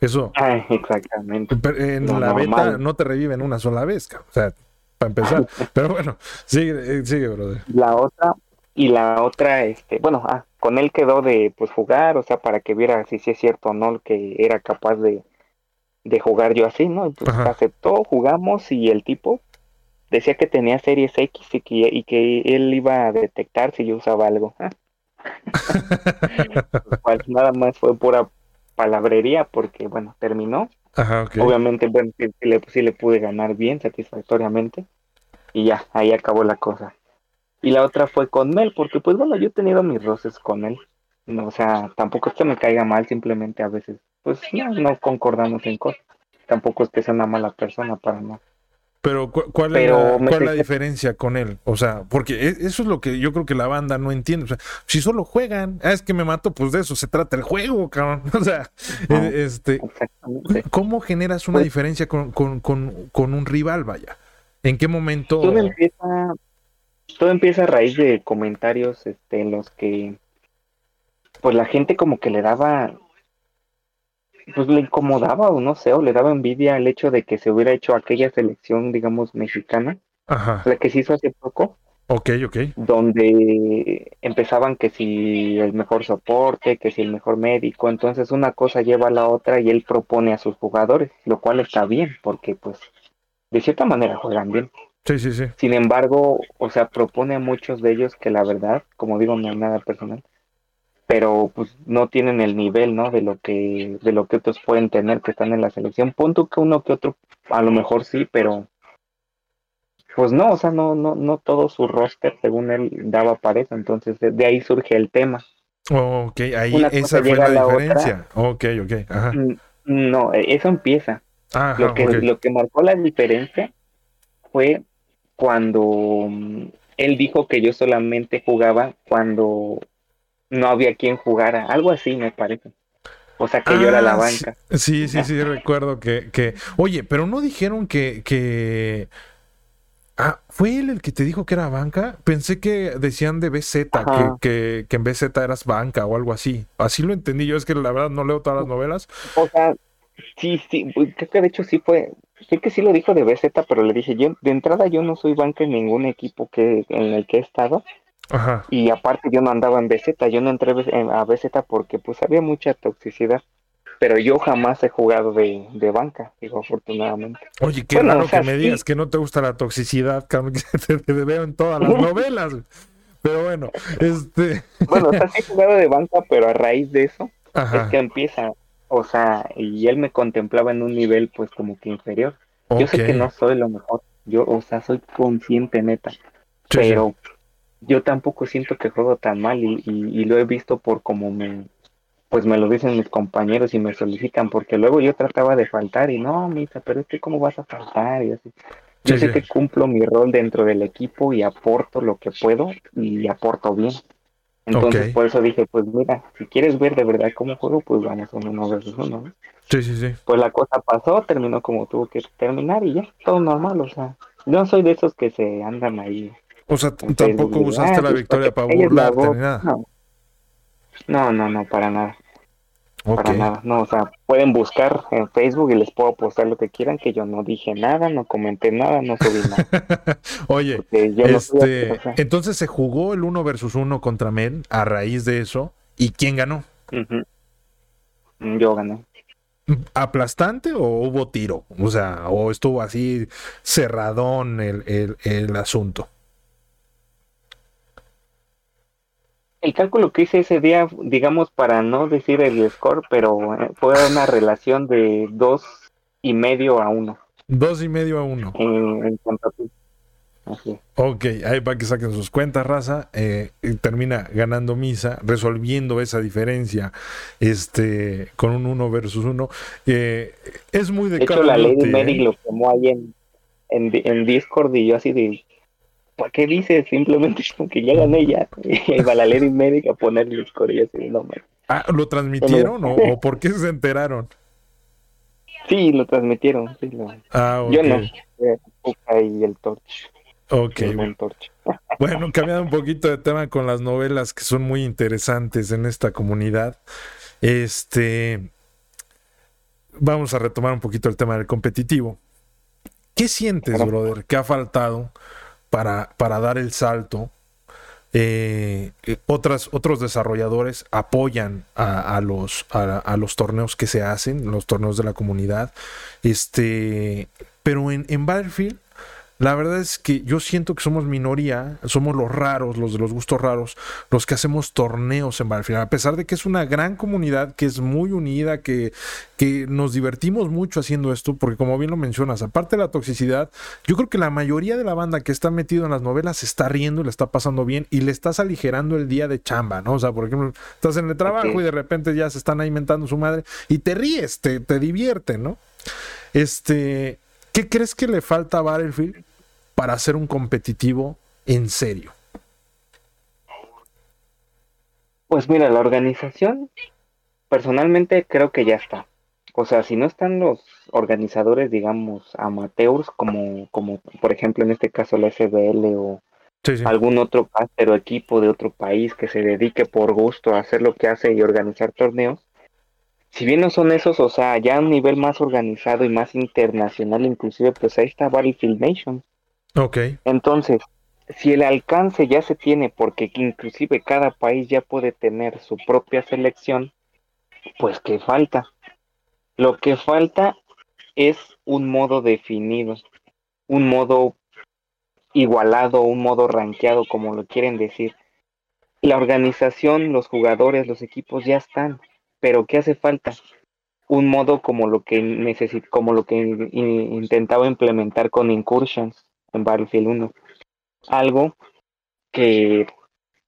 eso. Ah, exactamente. En la beta no te reviven una sola vez, o sea, para empezar. Pero bueno, sigue, eh, sigue, brother. La otra, y la otra, este, bueno, ah, con él quedó de pues jugar, o sea, para que viera si sí es cierto o no que era capaz de, de jugar yo así, ¿no? pues aceptó, jugamos y el tipo decía que tenía series X y que, y que él iba a detectar si yo usaba algo. pues nada más fue pura palabrería porque, bueno, terminó. Obviamente, bueno, sí, le, sí le pude ganar bien, satisfactoriamente. Y ya, ahí acabó la cosa. Y la otra fue con Mel, porque pues bueno, yo he tenido mis roces con él. No, o sea, tampoco es que me caiga mal, simplemente a veces, pues no, no concordamos en cosas. tampoco es que sea una mala persona para no. Pero ¿cuál, es, la, cuál la, diferencia con él? O sea, porque e, eso es lo que yo creo que la banda no entiende. O sea, si solo juegan, ah, es que me mato, pues de eso se trata el juego, cabrón. O sea, e, este, ¿cómo generas una pues diferencia con, con, con, un rival, vaya? ¿En qué momento? Todo empieza, todo empieza a raíz de comentarios este, en los que pues la gente como que le daba pues le incomodaba o no sé, o le daba envidia el hecho de que se hubiera hecho aquella selección, digamos, mexicana, la que se hizo hace poco. Ok, ok. Donde empezaban que si el mejor soporte, que si el mejor médico, entonces una cosa lleva a la otra y él propone a sus jugadores, lo cual está bien, porque pues de cierta manera juegan bien. Sí, sí, sí. Sin embargo, o sea, propone a muchos de ellos que la verdad, como digo, no es nada personal, pero pues no tienen el nivel, ¿no? De lo que de lo que otros pueden tener que están en la selección. Punto que uno que otro a lo mejor sí, pero pues no, o sea, no no no todo su roster según él daba para eso, entonces de, ahí surge el tema. ok, ahí esa fue la, diferencia. ok, ok, ajá. Mm, no, e, eso empieza. lo que lo que marcó la diferencia fue cuando mm, él dijo que yo solamente jugaba cuando no había quien jugara, algo así me parece. O sea que yo era la ah, banca. Sí, sí, sí, recuerdo que, que, oye, pero no dijeron que, que, ah, fue él el que te dijo que era banca. Pensé que decían de BZ, que, que, que, en BZ eras banca o algo así. Así lo entendí yo, es que la verdad no leo todas las novelas. O sea, sí, sí, creo que de hecho sí fue, sé que sí lo dijo de BZ, pero le dije, yo de entrada yo no soy banca en ningún equipo que en el que he estado. Y aparte yo no andaba en BZ, yo no entré a BZ porque pues había mucha toxicidad. Pero yo jamás he jugado de, banca, digo, afortunadamente. Oye, qué raro que me digas que no te gusta la toxicidad, que te, veo en todas las novelas. Pero bueno, este... Bueno, o sea, sí he jugado de banca, pero a raíz de eso es que empieza, o sea, y él me contemplaba en un nivel pues como que inferior. Yo sé que no soy lo mejor, yo, o sea, soy consciente neta, pero yo tampoco siento que juego tan mal y, y, lo he visto por como me pues me lo dicen mis compañeros y me solicitan porque luego yo trataba de faltar y no misa pero es que cómo vas a faltar y así. Yo sé que cumplo mi rol dentro del equipo y aporto lo que puedo y aporto bien. Entonces por eso dije pues mira si quieres ver de verdad cómo juego pues vamos a uno versus uno sí sí sí. Pues la cosa pasó terminó como tuvo que terminar y ya todo normal o sea no soy de esos que se andan ahí o sea, tampoco usaste la victoria para burlarte ni nada. No. no, no, para nada. Para nada. No, o sea, pueden buscar en Facebook y les puedo postar lo que quieran, que yo no dije nada, no comenté nada, no subí nada. Oye, este, entonces se jugó el uno versus uno contra Men a raíz de eso. ¿Y quién ganó? Yo gané. ¿Aplastante o hubo tiro? O sea, o estuvo así cerradón el, el, el asunto. El cálculo que hice ese día, digamos, para no decir el score, pero eh, fue una relación de dos y medio a uno. Dos y medio a uno. En, cuanto Ok, ahí para que saquen sus cuentas, raza. Eh, termina ganando Misa, resolviendo esa diferencia este, con un uno versus uno. Eh, es muy de, de hecho, la Lady Medic lo tomó ahí en, en, en Discord y yo así de ¿para qué dices? Simplemente es como que ya gané ya. Y va la Lady Medic a ponerle los y así, no Ah, ¿lo transmitieron o, por qué se enteraron? Sí, lo transmitieron. Sí, Ah, Yo no. Y el Torch. Ok. bueno, cambiando un poquito de tema con las novelas que son muy interesantes en esta comunidad. Este. Vamos a retomar un poquito el tema del competitivo. ¿Qué sientes, brother? ¿Qué ha faltado para, para dar el salto. Eh, otros desarrolladores apoyan a, los, a, los torneos que se hacen, los torneos de la comunidad. Este, pero en Battlefield la verdad es que yo siento que somos minoría, somos los raros, los de los gustos raros, los que hacemos torneos en Battlefield. A pesar de que es una gran comunidad, que es muy unida, que, que nos divertimos mucho haciendo esto, porque como bien lo mencionas, aparte de la toxicidad, yo creo que la mayoría de la banda que está metido en las novelas se está riendo, le está pasando bien y le estás aligerando el día de chamba, ¿no? O sea, por ejemplo, estás en el trabajo y de repente ya se están alimentando su madre y te ríes, te, te divierte, ¿no? Este, ¿qué crees que le falta a Battlefield para ser un competitivo en serio? Pues mira, la organización, personalmente creo que ya está. O sea, si no están los organizadores, digamos, amateurs, como, como por ejemplo en este caso la SBL o algún otro caster o equipo de otro país que se dedique por gusto a hacer lo que hace y organizar torneos, si bien no son esos, o sea, ya a un nivel más organizado y más internacional, inclusive, pues ahí está Battlefield Nation. Ok. Entonces, si el alcance ya se tiene, porque inclusive cada país ya puede tener su propia selección, pues ¿qué falta? Lo que falta es un modo definido, un modo igualado, un modo rankeado, como lo quieren decir. La organización, los jugadores, los equipos ya están, pero ¿qué hace falta? Un modo como lo que necesit como lo que intentaba implementar con Incursions en Battlefield 1. Algo que,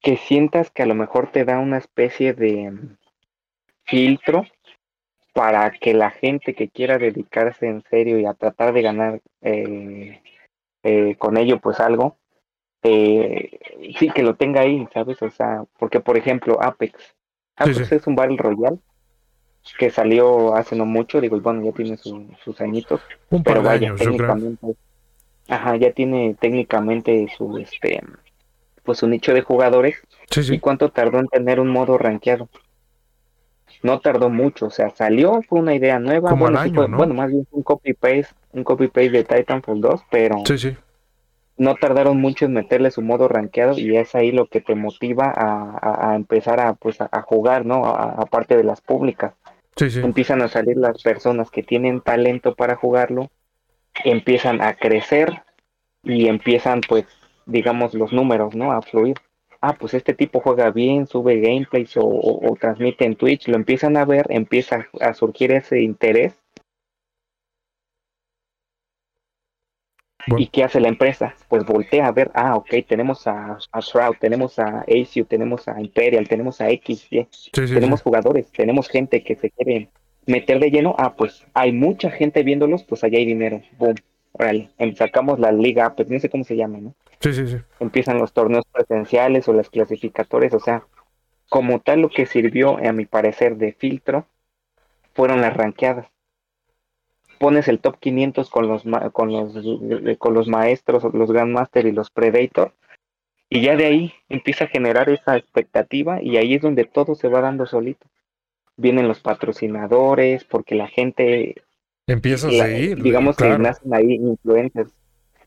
que sientas que a lo mejor te da una especie de filtro para que la gente que quiera dedicarse en serio y a tratar de ganar eh, eh, con ello pues algo, eh, sí que lo tenga ahí, ¿sabes? O sea, porque por ejemplo Apex, Apex es un Battle Royale que salió hace no mucho, digo, bueno, ya tiene sus añitos, un par pero vaya, años, técnicamente, ajá, ya tiene técnicamente su, este, pues su nicho de jugadores, ¿y cuánto tardó en tener un modo rankeado? no tardó mucho, o sea, salió, fue una idea nueva, bueno, bueno, más bien un copy paste, un copy paste de Titanfall 2, pero no tardaron mucho en meterle su modo rankeado y es ahí lo que te motiva a, empezar a pues a, jugar, ¿no? Aparte de las públicas. Empiezan a salir las personas que tienen talento para jugarlo, empiezan a crecer y empiezan pues digamos los números, ¿no? A fluir ah, pues este tipo juega bien, sube gameplays o, transmite en Twitch, lo empiezan a ver, empieza a surgir ese interés. ¿Y qué hace la empresa? Pues voltea a ver, ah, ok, tenemos a, a Shroud, tenemos a ACU, tenemos a Imperial, tenemos a X, tenemos jugadores, tenemos gente que se quiere meter de lleno, ah, pues hay mucha gente viéndolos, pues allá hay dinero, boom, órale, sacamos la liga, pues no sé cómo se llama, ¿no? Sí, sí, sí. Empiezan los torneos presenciales o las clasificatorias, o sea, como tal lo que sirvió, a mi parecer, de filtro, fueron las ranqueadas. Pones el top 500 con los, con los, con los maestros, los Grandmaster y los Predator, y ya de ahí empieza a generar esa expectativa y ahí es donde todo se va dando solito. Vienen los patrocinadores, porque la gente Empieza a seguir. Digamos que nacen ahí influencers.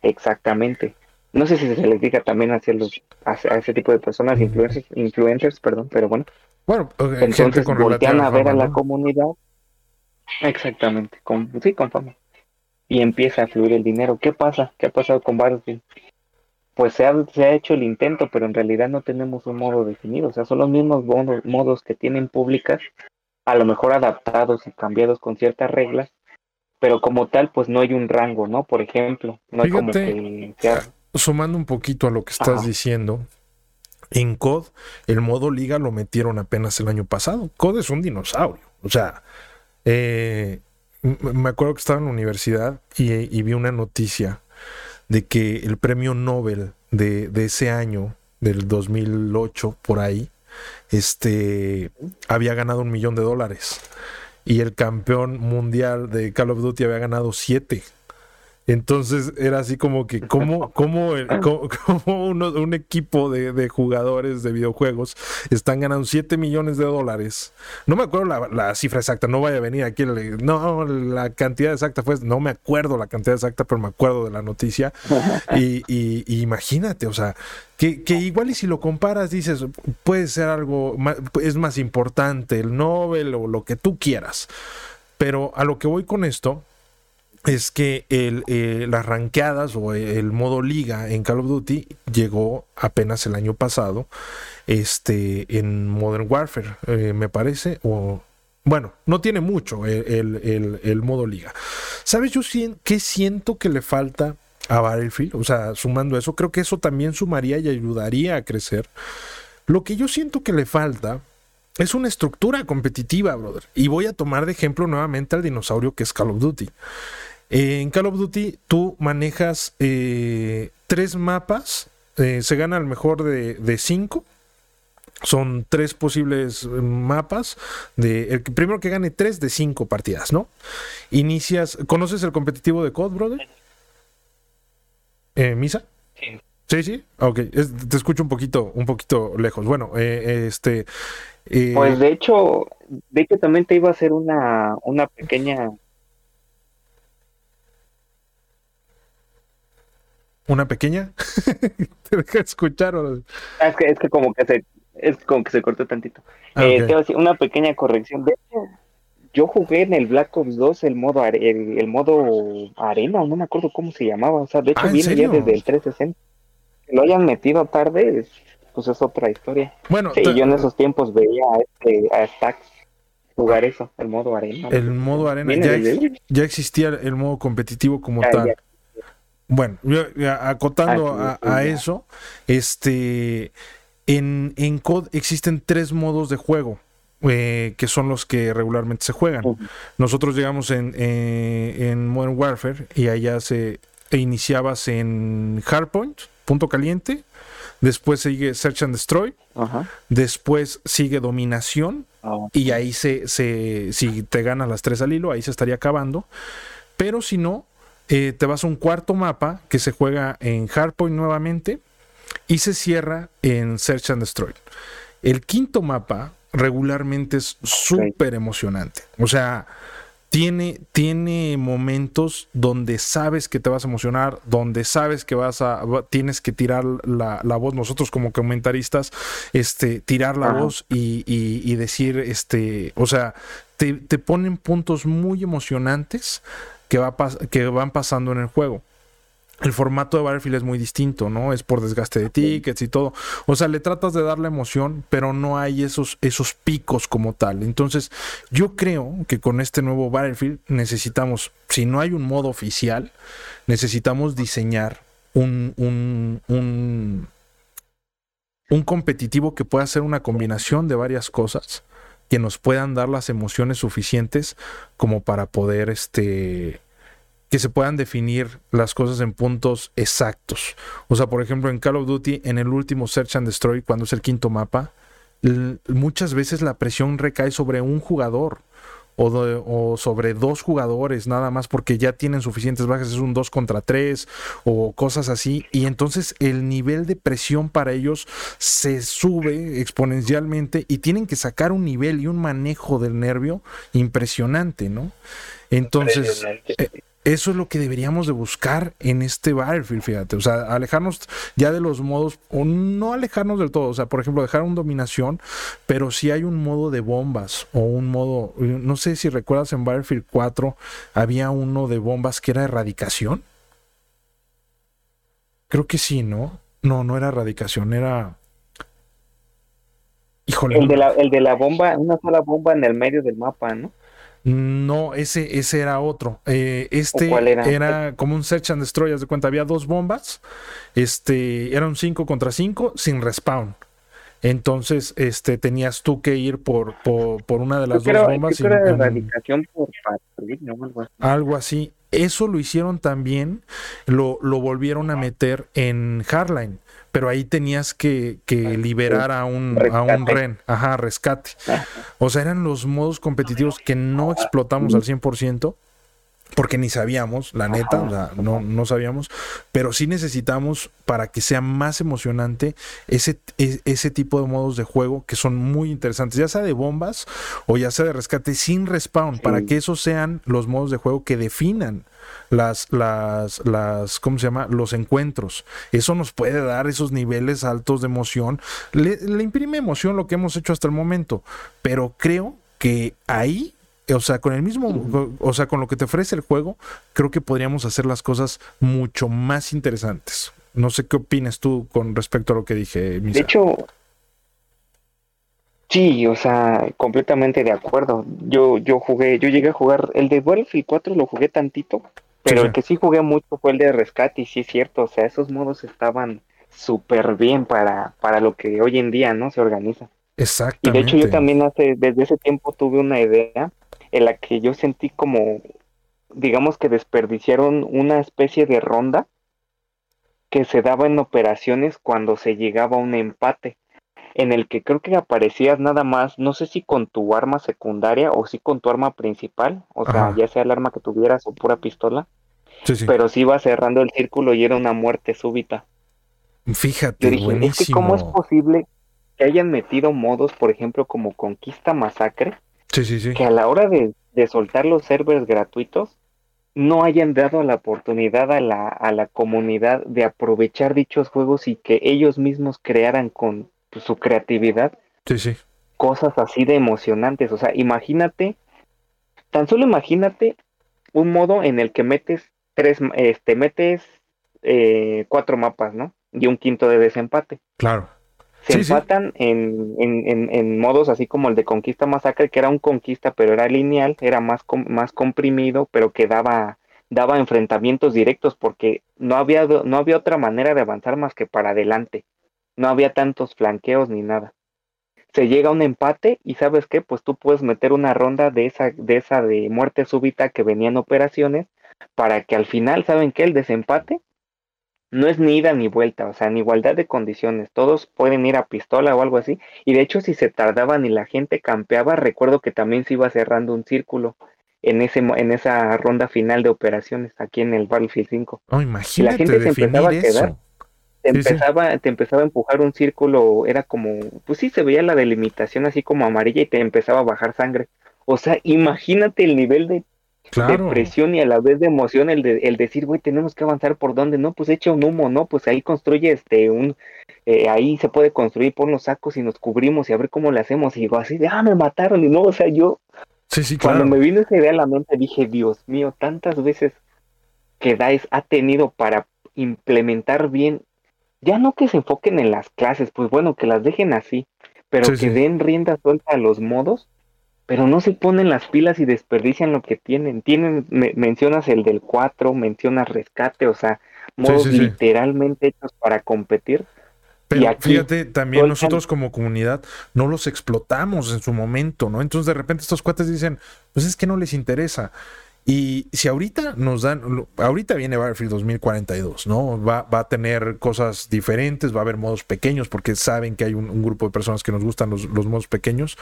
Exactamente. No sé si se les diga también hacia los, a, ese tipo de personas, influencers, influencers, perdón, pero bueno. Bueno, entonces con voltean a ver a la comunidad. Exactamente, con, sí, con fama. Y empieza a fluir el dinero. ¿Qué pasa? ¿Qué ha pasado con Battlefield? Pues se ha, se ha hecho el intento, pero en realidad no tenemos un modo definido. O sea, son los mismos modos que tienen públicas, a lo mejor adaptados y cambiados con ciertas reglas, pero como tal, pues no hay un rango, ¿no? Por ejemplo, no hay como que, Sumando un poquito a lo que estás diciendo, en COD el modo liga lo metieron apenas el año pasado. COD es un dinosaurio. O sea, eh, me acuerdo que estaba en la universidad y, vi una noticia de que el premio Nobel de, de, ese año, del 2008, por ahí, este, había ganado un millón de dólares y el campeón mundial de Call of Duty había ganado siete. Entonces era así como que, ¿cómo, cómo, cómo, un equipo de, jugadores de videojuegos están ganando 7 millones de dólares? No me acuerdo la, cifra exacta, no vaya a venir aquí. No, la cantidad exacta fue, no me acuerdo la cantidad exacta, pero me acuerdo de la noticia. Y, y, imagínate, o sea, que, que, igual y si lo comparas, dices, puede ser algo, es más importante el Nobel o lo que tú quieras. Pero a lo que voy con esto es que el, eh, las ranqueadas o el modo liga en Call of Duty llegó apenas el año pasado este, en Modern Warfare, eh, me parece, o bueno, no tiene mucho el, modo liga. ¿Sabes yo qué siento que le falta a Battlefield? O sea, sumando eso, creo que eso también sumaría y ayudaría a crecer. Lo que yo siento que le falta es una estructura competitiva, brother. Y voy a tomar de ejemplo nuevamente al dinosaurio que es Call of Duty. Eh, en Call of Duty tú manejas eh, tres mapas, eh, se gana el mejor de, cinco. Son tres posibles mapas. De, el primero que gane tres de cinco partidas, ¿no? Inicias. ¿Conoces el competitivo de COD, brother? ¿Misa? Sí. Sí, sí. Ok. te escucho un poquito, un poquito lejos. Bueno, este. pues de hecho, de hecho también te iba a hacer una, una pequeña una pequeña. ¿Te deja escuchar? Ah, es, que, es que como que se, es como que se cortó tantito. Ah, eh, decir una pequeña corrección. De hecho, yo jugué en el Black Ops 2 el modo el, modo arena, no me acuerdo cómo se llamaba. O sea, de hecho ah, viene ya desde el 360. Que lo hayan metido tarde, pues es otra historia. Bueno, sí, yo en esos tiempos veía a, este, a Stacks jugar eso, el modo arena. El modo arena, ya, existía el modo competitivo como tal. Bueno, acotando a, eso, este, en, en COD existen tres modos de juego. Eh, que son los que regularmente se juegan. Nosotros llegamos en, eh, en Modern Warfare y allá se e iniciabas en Hardpoint, punto caliente, después sigue Search and Destroy, después sigue Dominación ah, y ahí se, se, si te ganas las tres al hilo, ahí se estaría acabando, pero si no, eh, te vas a un cuarto mapa que se juega en Hardpoint nuevamente y se cierra en Search and Destroy. El quinto mapa regularmente es súper emocionante. O sea, tiene, tiene momentos donde sabes que te vas a emocionar, donde sabes que vas a, tienes que tirar la, voz, nosotros como comentaristas, este, tirar la voz y, decir, este, o sea, te, te ponen puntos muy emocionantes que, va que van pasando en el juego. El formato de Battlefield es muy distinto, ¿no? Es por desgaste de tickets y todo. O sea, le tratas de dar la emoción, pero no hay esos, esos picos como tal. Entonces, yo creo que con este nuevo Battlefield necesitamos, si no hay un modo oficial, necesitamos diseñar un, un, un, un competitivo que pueda ser una combinación de varias cosas que nos puedan dar las emociones suficientes como para poder este que se puedan definir las cosas en puntos exactos. O sea, por ejemplo, en Call of Duty, en el último Search and Destroy, cuando es el quinto mapa, muchas veces la presión recae sobre un jugador o, sobre dos jugadores nada más porque ya tienen suficientes bajas, es un 2 contra 3 o cosas así. Y entonces el nivel de presión para ellos se sube exponencialmente y tienen que sacar un nivel y un manejo del nervio impresionante, ¿no? Entonces, eso es lo que deberíamos de buscar en este Battlefield, fíjate. O sea, alejarnos ya de los modos, o no alejarnos del todo. O sea, por ejemplo, dejar un dominación, pero si hay un modo de bombas o un modo, no sé si recuerdas en Battlefield 4, había uno de bombas que era erradicación. Creo que sí, ¿no? No, no era erradicación, era... Híjole. El de la, el de la bomba, una sola bomba en el medio del mapa, ¿no? No, ese, ese era otro. Eh, este era? como un search and destroy, de cuenta, había dos bombas. Este, era un 5 contra 5 sin respawn. Entonces, este, tenías tú que ir por, por, una de las dos bombas. algo, así. Eso lo hicieron también, lo, lo volvieron a meter en Hardline pero ahí tenías que, que liberar a un, a un ren, ajá, rescate. O sea, eran los modos competitivos que no explotamos al 100%, porque ni sabíamos, la neta, o sea, no, no sabíamos, pero sí necesitamos para que sea más emocionante ese, e, ese tipo de modos de juego que son muy interesantes, ya sea de bombas o ya sea de rescate sin respawn, para que esos sean los modos de juego que definan las, las, las, ¿cómo se llama? Los encuentros. Eso nos puede dar esos niveles altos de emoción. Le, imprime emoción lo que hemos hecho hasta el momento, pero creo que ahí o sea, con el mismo, o sea, con lo que te ofrece el juego, creo que podríamos hacer las cosas mucho más interesantes. No sé qué opinas tú con respecto a lo que dije. De hecho, sí, o sea, completamente de acuerdo. Yo, yo jugué, yo llegué a jugar el de Battlefield 4, lo jugué tantito, pero el que sí jugué mucho fue el de rescate, y sí es cierto, o sea, esos modos estaban súper bien para, para lo que hoy en día no se organiza. Exactamente. Y de hecho yo también hace, desde ese tiempo tuve una idea en la que yo sentí como, digamos que desperdiciaron una especie de ronda que se daba en operaciones cuando se llegaba a un empate, en el que creo que aparecías nada más, no sé si con tu arma secundaria o si con tu arma principal, o sea, ya sea el arma que tuvieras o pura pistola, pero sí iba cerrando el círculo y era una muerte súbita. Fíjate, Es que ¿cómo es posible que hayan metido modos, por ejemplo, como Conquista Masacre, que a la hora de, soltar los servers gratuitos, no hayan dado la oportunidad a la, a la comunidad de aprovechar dichos juegos y que ellos mismos crearan con su creatividad cosas así de emocionantes. O sea, imagínate, tan solo imagínate un modo en el que metes tres, este, metes eh, cuatro mapas, ¿no? Y un quinto de desempate. Claro se empatan En, en, en, modos así como el de Conquista Masacre, que era un conquista, pero era lineal, era más, más comprimido, pero que daba, daba enfrentamientos directos, porque no había, no había otra manera de avanzar más que para adelante. No había tantos flanqueos ni nada. Se llega a un empate y sabes qué, pues tú puedes meter una ronda de esa, de esa de muerte súbita que venían operaciones para que al final, ¿saben qué? El desempate no es ni ida ni vuelta, o sea, en igualdad de condiciones, todos pueden ir a pistola o algo así, y de hecho si se tardaban y la gente campeaba, recuerdo que también se iba cerrando un círculo en ese en esa ronda final de operaciones aquí en el Battlefield 5. Oh, imagínate la gente se empezaba a quedar, te empezaba, te empezaba a empujar un círculo, era como, pues sí se veía la delimitación así como amarilla y te empezaba a bajar sangre. O sea, imagínate el nivel de de presión y a la vez de emoción el, de, el decir, güey, tenemos que avanzar por dónde, no, pues echa un humo, no, pues ahí construye este, un, eh, ahí se puede construir, pon los sacos y nos cubrimos y a ver cómo le hacemos, y digo así de, ah, me mataron, y no, o sea, yo, sí, sí, cuando me vino esa idea a la mente, dije, Dios mío, tantas veces que DICE ha tenido para implementar bien, ya no que se enfoquen en las clases, pues bueno, que las dejen así, pero que den rienda suelta a los modos pero no se ponen las pilas y desperdician lo que tienen. Tienen, mencionas el del 4, mencionas rescate, o sea, modos literalmente hechos para competir. Pero fíjate, también nosotros como comunidad no los explotamos en su momento, ¿no? Entonces de repente estos cuates dicen, pues es que no les interesa. Y si ahorita nos dan, ahorita viene Battlefield 2042, ¿no? Va, va, a tener cosas diferentes, va a haber modos pequeños, porque saben que hay un, grupo de personas que nos gustan los, los modos pequeños.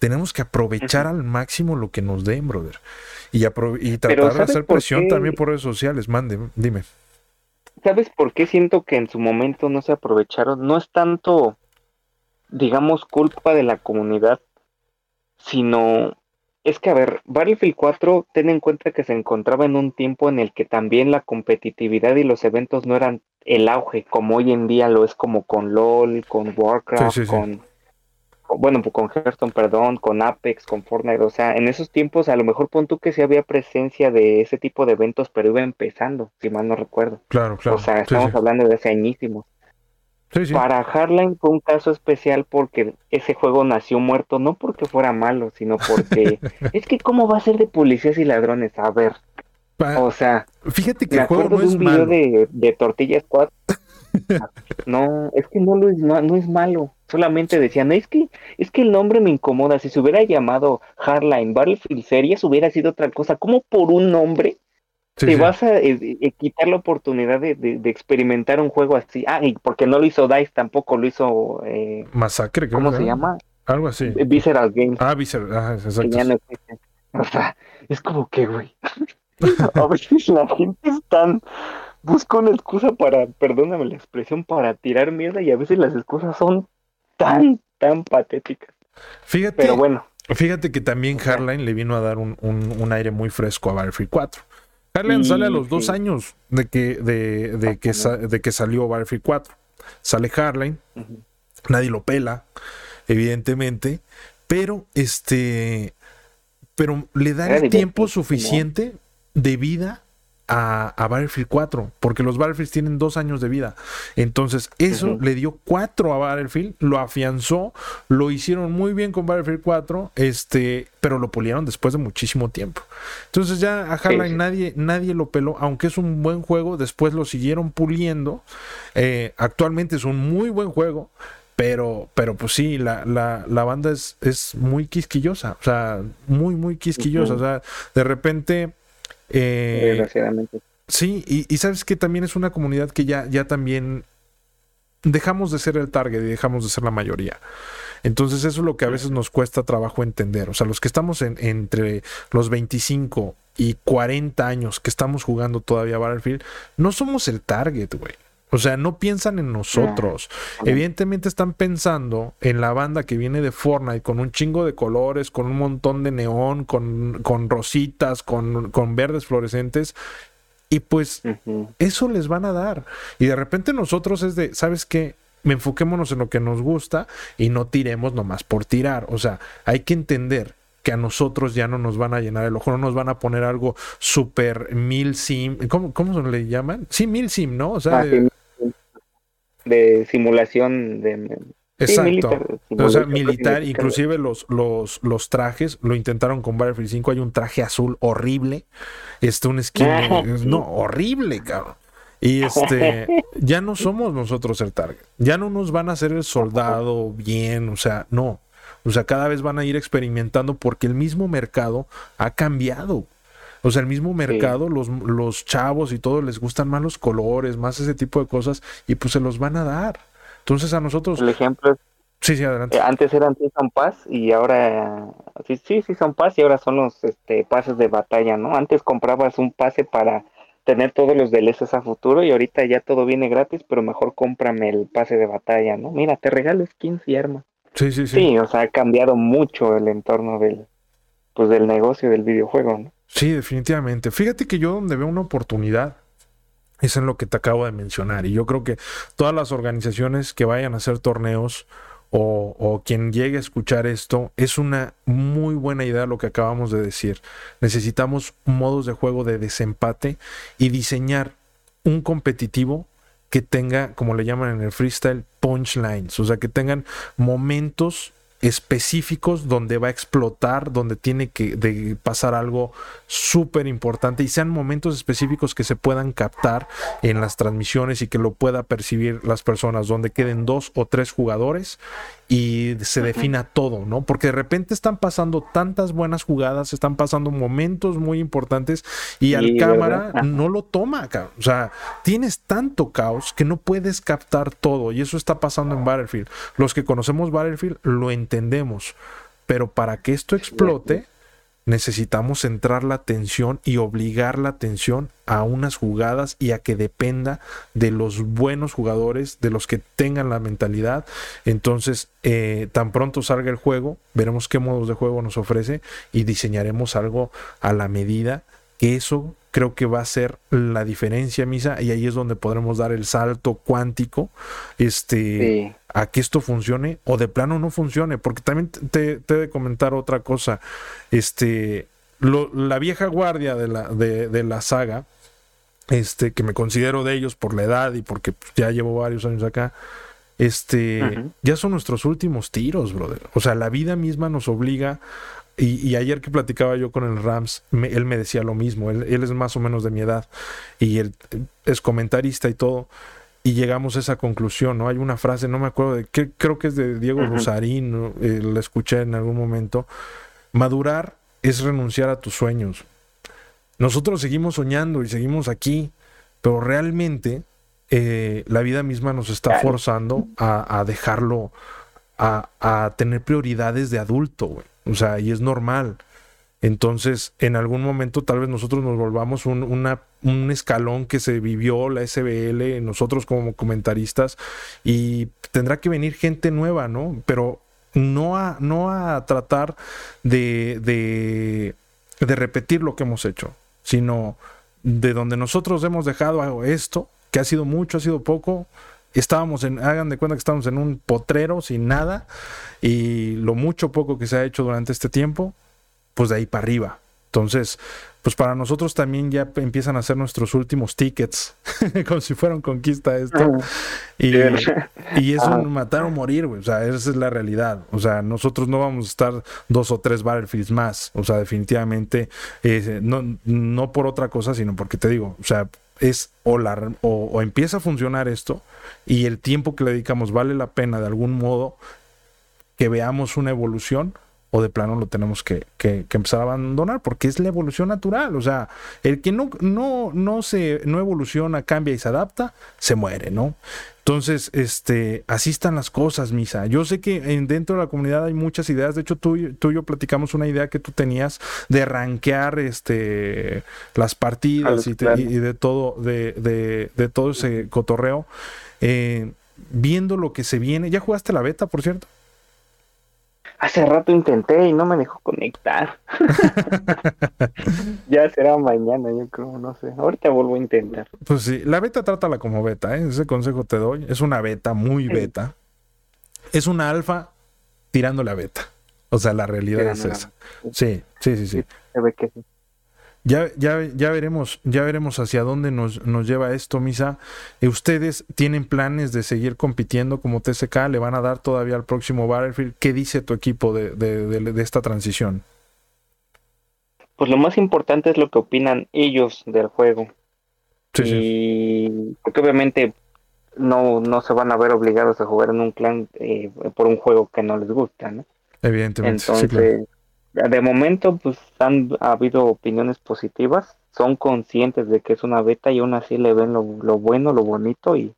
Tenemos que aprovechar al máximo lo que nos den, brother. Y, y tratar de hacer presión también por redes sociales. Mande, dime. ¿Sabes por qué siento que en su momento no se aprovecharon? No es tanto, digamos, culpa de la comunidad, sino es que, a ver, Battlefield 4, ten en cuenta que se encontraba en un tiempo en el que también la competitividad y los eventos no eran el auge, como hoy en día lo es como con LOL, con Warcraft, con bueno, pues con Hearthstone, perdón, con Apex, con Fortnite, o sea, en esos tiempos a lo mejor pon tú que sí había presencia de ese tipo de eventos, pero iba empezando, si mal no recuerdo. Claro, claro. O sea, estamos hablando de ese añísimo. Para Hardline fue un caso especial porque ese juego nació muerto, no porque fuera malo, sino porque es que cómo va a ser de policías y ladrones, a ver. o sea, fíjate que el juego no es un video de, de Tortilla Squad. No, es que no lo es, no es malo solamente decían, es que, es que el nombre me incomoda, si se hubiera llamado Hardline Battlefield Series hubiera sido otra cosa, como por un nombre te vas a eh, eh, quitar la oportunidad de, experimentar un juego así, ah, y porque no lo hizo DICE, tampoco lo hizo... Eh, Masacre, ¿cómo se llama? Algo así. Visceral Games. Ah, Visceral, ah, exacto. o sea, es como que, güey, a veces la gente es tan busca una excusa para, perdóname la expresión, para tirar mierda y a veces las excusas son tan, tan patética. Fíjate, Pero bueno. Fíjate que también Hardline le vino a dar un, un, aire muy fresco a Battlefield 4. Hardline sale a los dos años de que, de, de que, de que salió Battlefield 4. Sale Hardline, nadie lo pela, evidentemente, pero este, pero le da el tiempo suficiente de vida a, Battlefield 4, porque los Battlefields tienen dos años de vida. Entonces, eso le dio cuatro a Battlefield, lo afianzó, lo hicieron muy bien con Battlefield 4, este, pero lo pulieron después de muchísimo tiempo. Entonces, ya a Hardline nadie, nadie lo peló, aunque es un buen juego, después lo siguieron puliendo. Eh, actualmente es un muy buen juego Pero, pero pues sí, la, la, la banda es, es, muy quisquillosa, o sea, muy, muy quisquillosa. O sea, de repente. Eh, Desgraciadamente. Sí, y, y, sabes que también es una comunidad que ya, ya también dejamos de ser el target y dejamos de ser la mayoría. Entonces eso es lo que a veces nos cuesta trabajo entender. O sea, los que estamos en, entre los 25 y 40 años que estamos jugando todavía Battlefield, no somos el target, güey. O sea, no piensan en nosotros. Evidentemente están pensando en la banda que viene de Fortnite con un chingo de colores, con un montón de neón, con, con rositas, con, con verdes fluorescentes. Y pues eso les van a dar. Y de repente nosotros es de, ¿sabes qué? Enfoquémonos en lo que nos gusta y no tiremos nomás por tirar. O sea, hay que entender que a nosotros ya no nos van a llenar el ojo, no nos van a poner algo súper mil sim, ¿cómo, ¿cómo se le llaman? Sí, mil sim, ¿no? O sea, ah, de simulación de... Exacto. o sea, militar, inclusive los, los, los trajes, lo intentaron con Battlefield 5, hay un traje azul horrible, este, un skin, no, horrible, cabrón. Y este, ya no somos nosotros el target, ya no nos van a hacer el soldado bien, o sea, no. O sea, cada vez van a ir experimentando porque el mismo mercado ha cambiado. O sea, el mismo mercado, los, los chavos y todo les gustan más los colores, más ese tipo de cosas, y pues se los van a dar. Entonces a nosotros... El ejemplo es... Sí, sí, adelante. Eh, antes eran Season Pass y ahora... Sí, sí, sí son Pass y ahora son los este, pases de batalla, ¿no? Antes comprabas un pase para tener todos los DLCs a futuro y ahorita ya todo viene gratis, pero mejor cómprame el pase de batalla, ¿no? Mira, te regalo skins y armas. Sí, sí, sí. Sí, o sea, ha cambiado mucho el entorno del, pues, del negocio del videojuego, ¿no? Sí, definitivamente. Fíjate que yo donde veo una oportunidad es en lo que te acabo de mencionar. Y yo creo que todas las organizaciones que vayan a hacer torneos o, quien llegue a escuchar esto, es una muy buena idea lo que acabamos de decir. Necesitamos modos de juego de desempate y diseñar un competitivo que tenga, como le llaman en el freestyle, punchlines, o sea, que tengan momentos específicos donde va a explotar, donde tiene que pasar algo súper importante y sean momentos específicos que se puedan captar en las transmisiones y que lo pueda percibir las personas, donde queden dos o tres jugadores y se defina todo, ¿no? Porque de repente están pasando tantas buenas jugadas, están pasando momentos muy importantes y al cámara no lo toma, o sea, tienes tanto caos que no puedes captar todo y eso está pasando en Battlefield. Los que conocemos Battlefield lo entendemos, pero para que esto explote necesitamos centrar la atención y obligar la atención a unas jugadas y a que dependa de los buenos jugadores, de los que tengan la mentalidad. Entonces, eh, tan pronto salga el juego, veremos qué modos de juego nos ofrece y diseñaremos algo a la medida que eso creo que va a ser la diferencia, Misa, y ahí es donde podremos dar el salto cuántico este, a que esto funcione o de plano no funcione, porque también te, te he de comentar otra cosa, este, la vieja guardia de la, de, la saga, este, que me considero de ellos por la edad y porque ya llevo varios años acá, este, ya son nuestros últimos tiros, brother. O sea, la vida misma nos obliga y, ayer que platicaba yo con el Rams, él me decía lo mismo, él, es más o menos de mi edad y él es comentarista y todo, y llegamos a esa conclusión, ¿no? Hay una frase, no me acuerdo de qué, creo que es de Diego Rosarín, eh, la escuché en algún momento, madurar es renunciar a tus sueños. Nosotros seguimos soñando y seguimos aquí, pero realmente eh, la vida misma nos está forzando a, dejarlo, a, a, tener prioridades de adulto, güey. O sea, y es normal. Entonces, en algún momento tal vez nosotros nos volvamos un, un escalón que se vivió la SBL, nosotros como comentaristas, y tendrá que venir gente nueva, ¿no? Pero no a, no a tratar de, de, de repetir lo que hemos hecho, sino de donde nosotros hemos dejado esto, que ha sido mucho, ha sido poco, estábamos en, hagan de cuenta que estamos en un potrero sin nada y lo mucho poco que se ha hecho durante este tiempo, pues de ahí para arriba. Entonces, pues para nosotros también ya empiezan a ser nuestros últimos tickets, como si fuera un conquista esto. Y, y es un matar o morir, güey. O sea, esa es la realidad. O sea, nosotros no vamos a estar dos o tres Battlefields más. O sea, definitivamente, eh, no, no por otra cosa, sino porque te digo, o sea, es o, la, o, empieza a funcionar esto y el tiempo que le dedicamos vale la pena de algún modo que veamos una evolución o de plano lo tenemos que, que, empezar a abandonar porque es la evolución natural. O sea, el que no, no, no, se, no evoluciona, cambia y se adapta, se muere, ¿no? Entonces, este, así están las cosas, Misa. Yo sé que dentro de la comunidad hay muchas ideas. De hecho, tú, tú y yo platicamos una idea que tú tenías de rankear este, las partidas y, de todo, de, de, de, todo ese cotorreo. Eh, viendo lo que se viene. ¿Ya jugaste la beta, por cierto? Hace rato intenté y no me dejó conectar. ya será mañana, yo creo, no sé. Ahorita vuelvo a intentar. Pues sí, la beta trátala como beta, ¿eh? ese consejo te doy. Es una beta, muy beta. Es una alfa tirándole a beta. O sea, la realidad es esa. Sí, sí, sí, sí. Se ve que sí. Ya, ya, ya, veremos, ya veremos hacia dónde nos, nos lleva esto, Misa. Eh, ¿Ustedes tienen planes de seguir compitiendo como TSK? ¿Le van a dar todavía al próximo Battlefield? ¿Qué dice tu equipo de, de, esta transición? Pues lo más importante es lo que opinan ellos del juego. Sí, y porque obviamente no, no se van a ver obligados a jugar en un clan eh, por un juego que no les gusta, ¿no? Evidentemente. Entonces, de momento, pues han habido opiniones positivas, son conscientes de que es una beta y aún así le ven lo, bueno, lo bonito y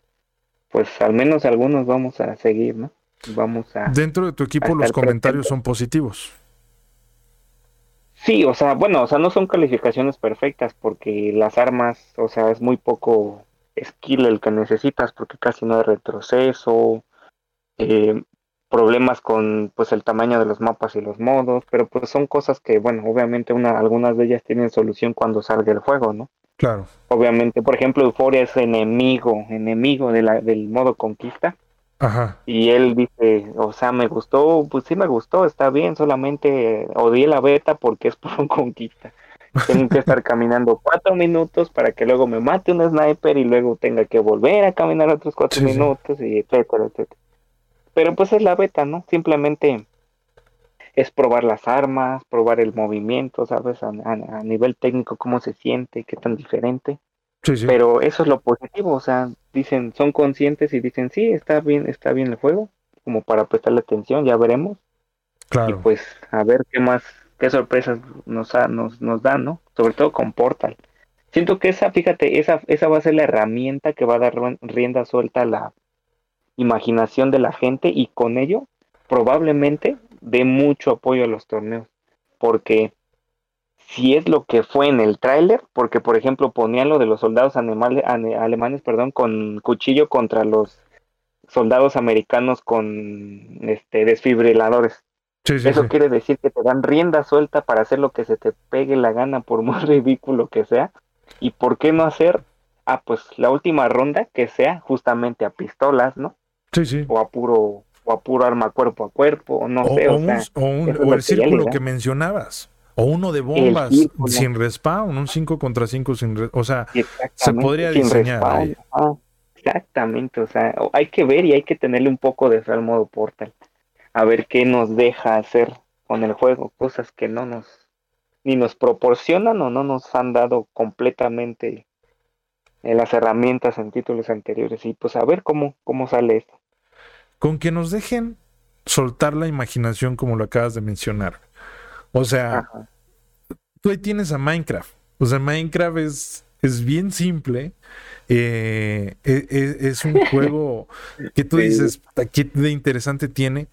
pues al menos algunos vamos a seguir, ¿no? Vamos a... Dentro de tu equipo los comentarios son positivos. Sí, o sea, bueno, o sea, no son calificaciones perfectas porque las armas, o sea, es muy poco skill el que necesitas porque casi no hay retroceso. Eh, problemas con pues el tamaño de los mapas y los modos, pero pues son cosas que, bueno, obviamente una, algunas de ellas tienen solución cuando salga el juego, ¿no? Claro. Obviamente, por ejemplo, Euphoria es enemigo, enemigo de la, del modo conquista. Ajá. Y él dice, o sea, me gustó, pues sí me gustó, está bien, solamente odié la beta porque es por un conquista. Tengo que estar caminando cuatro minutos para que luego me mate un sniper y luego tenga que volver a caminar otros cuatro minutos y etcétera, etcétera. Pero pues es la beta, ¿no? Simplemente es probar las armas, probar el movimiento, ¿sabes? A, nivel técnico, cómo se siente, qué tan diferente. Sí, sí. Pero eso es lo positivo, o sea, dicen, son conscientes y dicen, sí, está bien, está bien el juego, como para prestarle atención, ya veremos. Claro. Y pues a ver qué más, qué sorpresas nos, nos, nos dan, ¿no? Sobre todo con Portal. Siento que esa, fíjate, esa, esa va a ser la herramienta que va a dar rienda suelta a la, imaginación de la gente y con ello probablemente dé mucho apoyo a los torneos. Porque si es lo que fue en el tráiler, porque por ejemplo ponían lo de los soldados alemanes perdón, con cuchillo contra los soldados americanos con este desfibriladores. Eso quiere decir que te dan rienda suelta para hacer lo que se te pegue la gana, por muy ridículo que sea. ¿Y por qué no hacer, ah, pues la última ronda que sea justamente a pistolas, ¿no? O a puro, o a puro arma cuerpo a cuerpo, o no sé. O, el círculo que mencionabas. O uno de bombas sin respawn, un 5 contra 5 sin O sea, se podría diseñar. exactamente, o sea, hay que ver y hay que tenerle un poco de fe al modo portal. A ver qué nos deja hacer con el juego, cosas que no nos ni nos proporcionan o no nos han dado completamente en las herramientas en títulos anteriores. Y pues a ver cómo, cómo sale esto con que nos dejen soltar la imaginación como lo acabas de mencionar. O sea, tú ahí tienes a Minecraft. O sea, Minecraft es, es bien simple. Eh, e, e, es, un juego que tú dices, ¿qué de interesante tiene?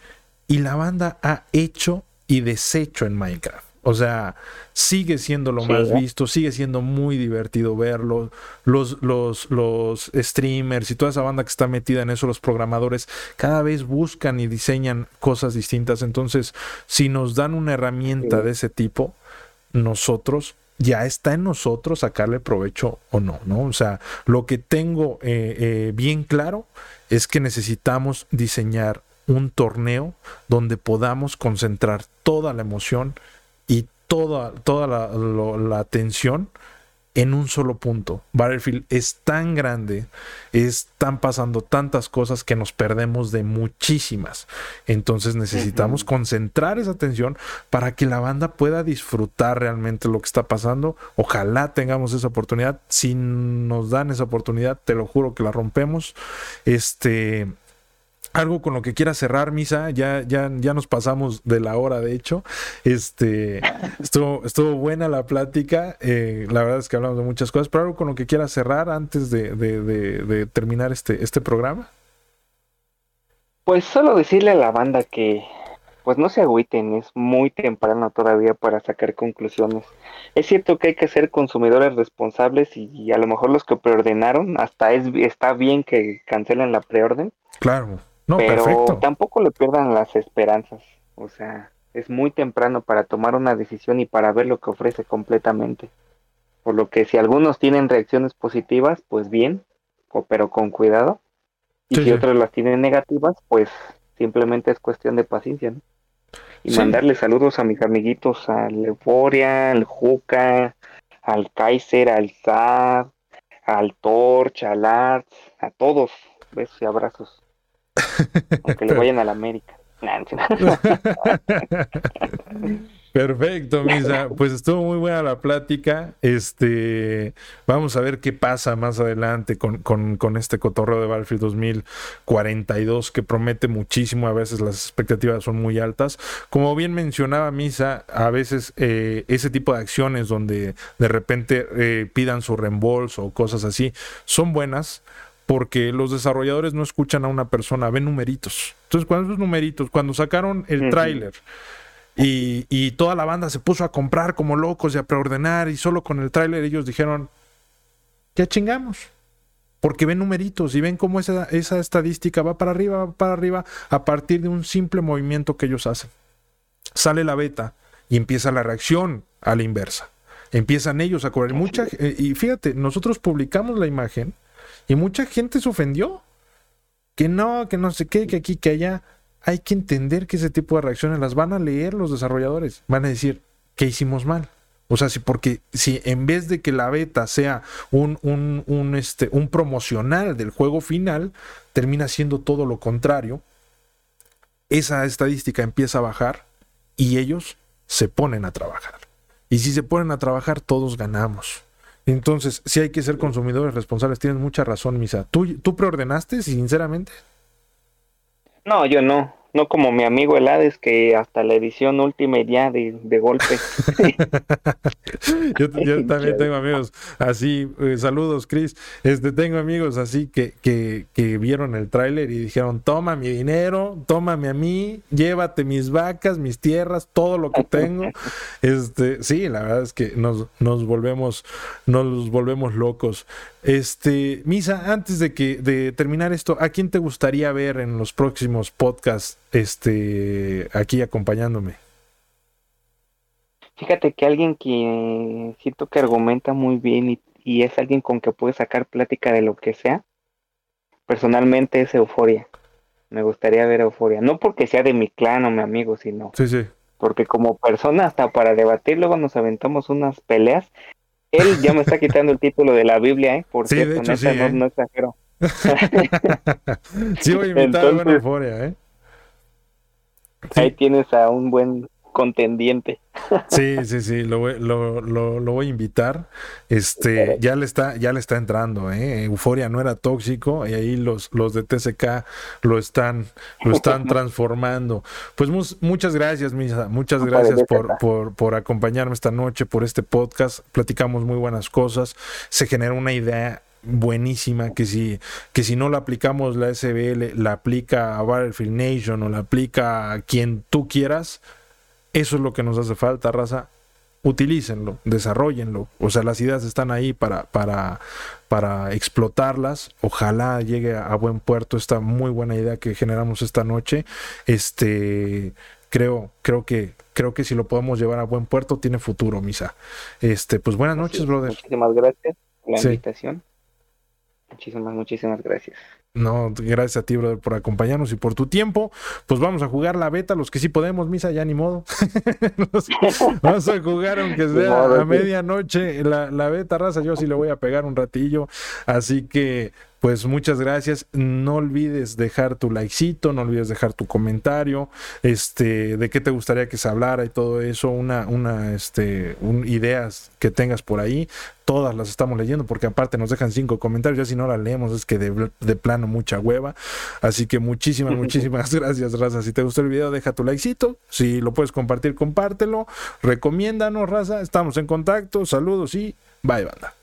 Y la banda ha hecho y deshecho en Minecraft. O sea, sigue siendo lo más visto, sigue siendo muy divertido verlo. Los, los, los streamers y toda esa banda que está metida en eso, los programadores, cada vez buscan y diseñan cosas distintas. Entonces, si nos dan una herramienta de ese tipo, nosotros ya está en nosotros sacarle provecho o no, ¿no? O sea, lo que tengo eh, eh, bien claro es que necesitamos diseñar un torneo donde podamos concentrar toda la emoción toda, toda la, la atención en un solo punto. Battlefield es tan grande, están pasando tantas cosas que nos perdemos de muchísimas. Entonces necesitamos concentrar esa atención para que la banda pueda disfrutar realmente lo que está pasando. Ojalá tengamos esa oportunidad. Si nos dan esa oportunidad, te lo juro que la rompemos. Este, algo con lo que quiera cerrar, Misa, ya, ya, ya nos pasamos de la hora, de hecho. Este, estuvo, estuvo buena la plática. Eh, la verdad es que hablamos de muchas cosas, pero algo con lo que quiera cerrar antes de, de, terminar este, este programa. Pues solo decirle a la banda que pues no se agüiten, es muy temprano todavía para sacar conclusiones. Es cierto que hay que ser consumidores responsables y, a lo mejor los que preordenaron, hasta es, está bien que cancelen la preorden. Claro pero tampoco le pierdan las esperanzas. O sea, es muy temprano para tomar una decisión y para ver lo que ofrece completamente. Por lo que si algunos tienen reacciones positivas, pues bien, pero con cuidado. Y si otros las tienen negativas, pues simplemente es cuestión de paciencia. Y mandarle saludos a mis amiguitos, al Euforia, al Juca, al Kaiser, al Zar, al Torch, al Arts, a todos. Besos y abrazos. Aunque le vayan a la América. Perfecto, Misa. Pues estuvo muy buena la plática. Este, vamos a ver qué pasa más adelante con, con, este cotorreo de Battlefield 2042 que promete muchísimo. A veces las expectativas son muy altas. Como bien mencionaba Misa, a veces eh, ese tipo de acciones donde de repente eh, pidan su reembolso o cosas así son buenas porque los desarrolladores no escuchan a una persona, ven numeritos. Entonces, cuando esos numeritos, cuando sacaron el tráiler y, toda la banda se puso a comprar como locos y a preordenar y solo con el tráiler ellos dijeron, ya chingamos. Porque ven numeritos y ven cómo esa, esa estadística va para arriba, va para arriba a partir de un simple movimiento que ellos hacen. Sale la beta y empieza la reacción a la inversa. Empiezan ellos a correr mucha... Eh, y fíjate, nosotros publicamos la imagen y mucha gente se ofendió. Que no, que no sé qué, que aquí, que allá. Hay que entender que ese tipo de reacciones las van a leer los desarrolladores. Van a decir, ¿qué hicimos mal? O sea, si porque si en vez de que la beta sea un, un, un, este, un promocional del juego final, termina siendo todo lo contrario, esa estadística empieza a bajar y ellos se ponen a trabajar. Y si se ponen a trabajar, todos ganamos. Entonces, si hay que ser consumidores responsables. Tienes mucha razón, Misa. ¿Tú, tú preordenaste, sinceramente? No, yo no no como mi amigo el Hades que hasta la edición última ya de, de golpe. yo, también tengo amigos así, eh, saludos Chris, este, tengo amigos así que, que, que vieron el tráiler y dijeron, toma mi dinero, tómame a mí, llévate mis vacas, mis tierras, todo lo que tengo. este, sí, la verdad es que nos, nos volvemos, nos volvemos locos. Este, Misa, antes de que de terminar esto, ¿a quién te gustaría ver en los próximos podcasts este aquí acompañándome? Fíjate que alguien que siento que argumenta muy bien y, es alguien con que puede sacar plática de lo que sea, personalmente es Euforia. Me gustaría ver Euforia, no porque sea de mi clan o mi amigo, sino sí, sí. porque como persona hasta para debatir luego nos aventamos unas peleas él ya me está quitando el título de la Biblia, ¿eh? Por cierto, no, ¿eh? no, exagero. sí, voy a invitar a buena euforia, ¿eh? Ahí tienes a un buen contendiente. Sí, sí, sí, lo, voy a invitar. Este, ya le está, ya le está entrando, ¿eh? Euforia no era tóxico y ahí los, los de TCK lo están, lo están transformando. Pues muchas gracias, Misa, muchas gracias por, por, por acompañarme esta noche, por este podcast. Platicamos muy buenas cosas. Se genera una idea buenísima que si, que si no la aplicamos la SBL, la aplica a Battlefield Nation o la aplica a quien tú quieras, eso es lo que nos hace falta, raza. Utilícenlo, desarrollenlo. O sea, las ideas están ahí para, para, para explotarlas. Ojalá llegue a, buen puerto esta muy buena idea que generamos esta noche. Este, creo, creo que, creo que si lo podemos llevar a buen puerto, tiene futuro, Misa. Este, pues buenas noches, brother. Muchísimas gracias por la invitación. Muchísimas, muchísimas gracias. No, gracias a ti, brother, por acompañarnos y por tu tiempo. Pues vamos a jugar la beta, los que sí podemos, misa, ya ni modo. vamos a jugar, aunque sea a medianoche, la, la beta raza. Yo sí le voy a pegar un ratillo. Así que pues muchas gracias. No olvides dejar tu likecito, no olvides dejar tu comentario, este, de qué te gustaría que se hablara y todo eso, una, una, este, ideas que tengas por ahí. Todas las estamos leyendo porque aparte nos dejan cinco comentarios, ya si no las leemos es que de, de plano mucha hueva. Así que muchísimas, muchísimas gracias, Raza. Si te gustó el video, deja tu likecito. Si lo puedes compartir, compártelo. Recomiéndanos, Raza. Estamos en contacto. Saludos y bye, banda.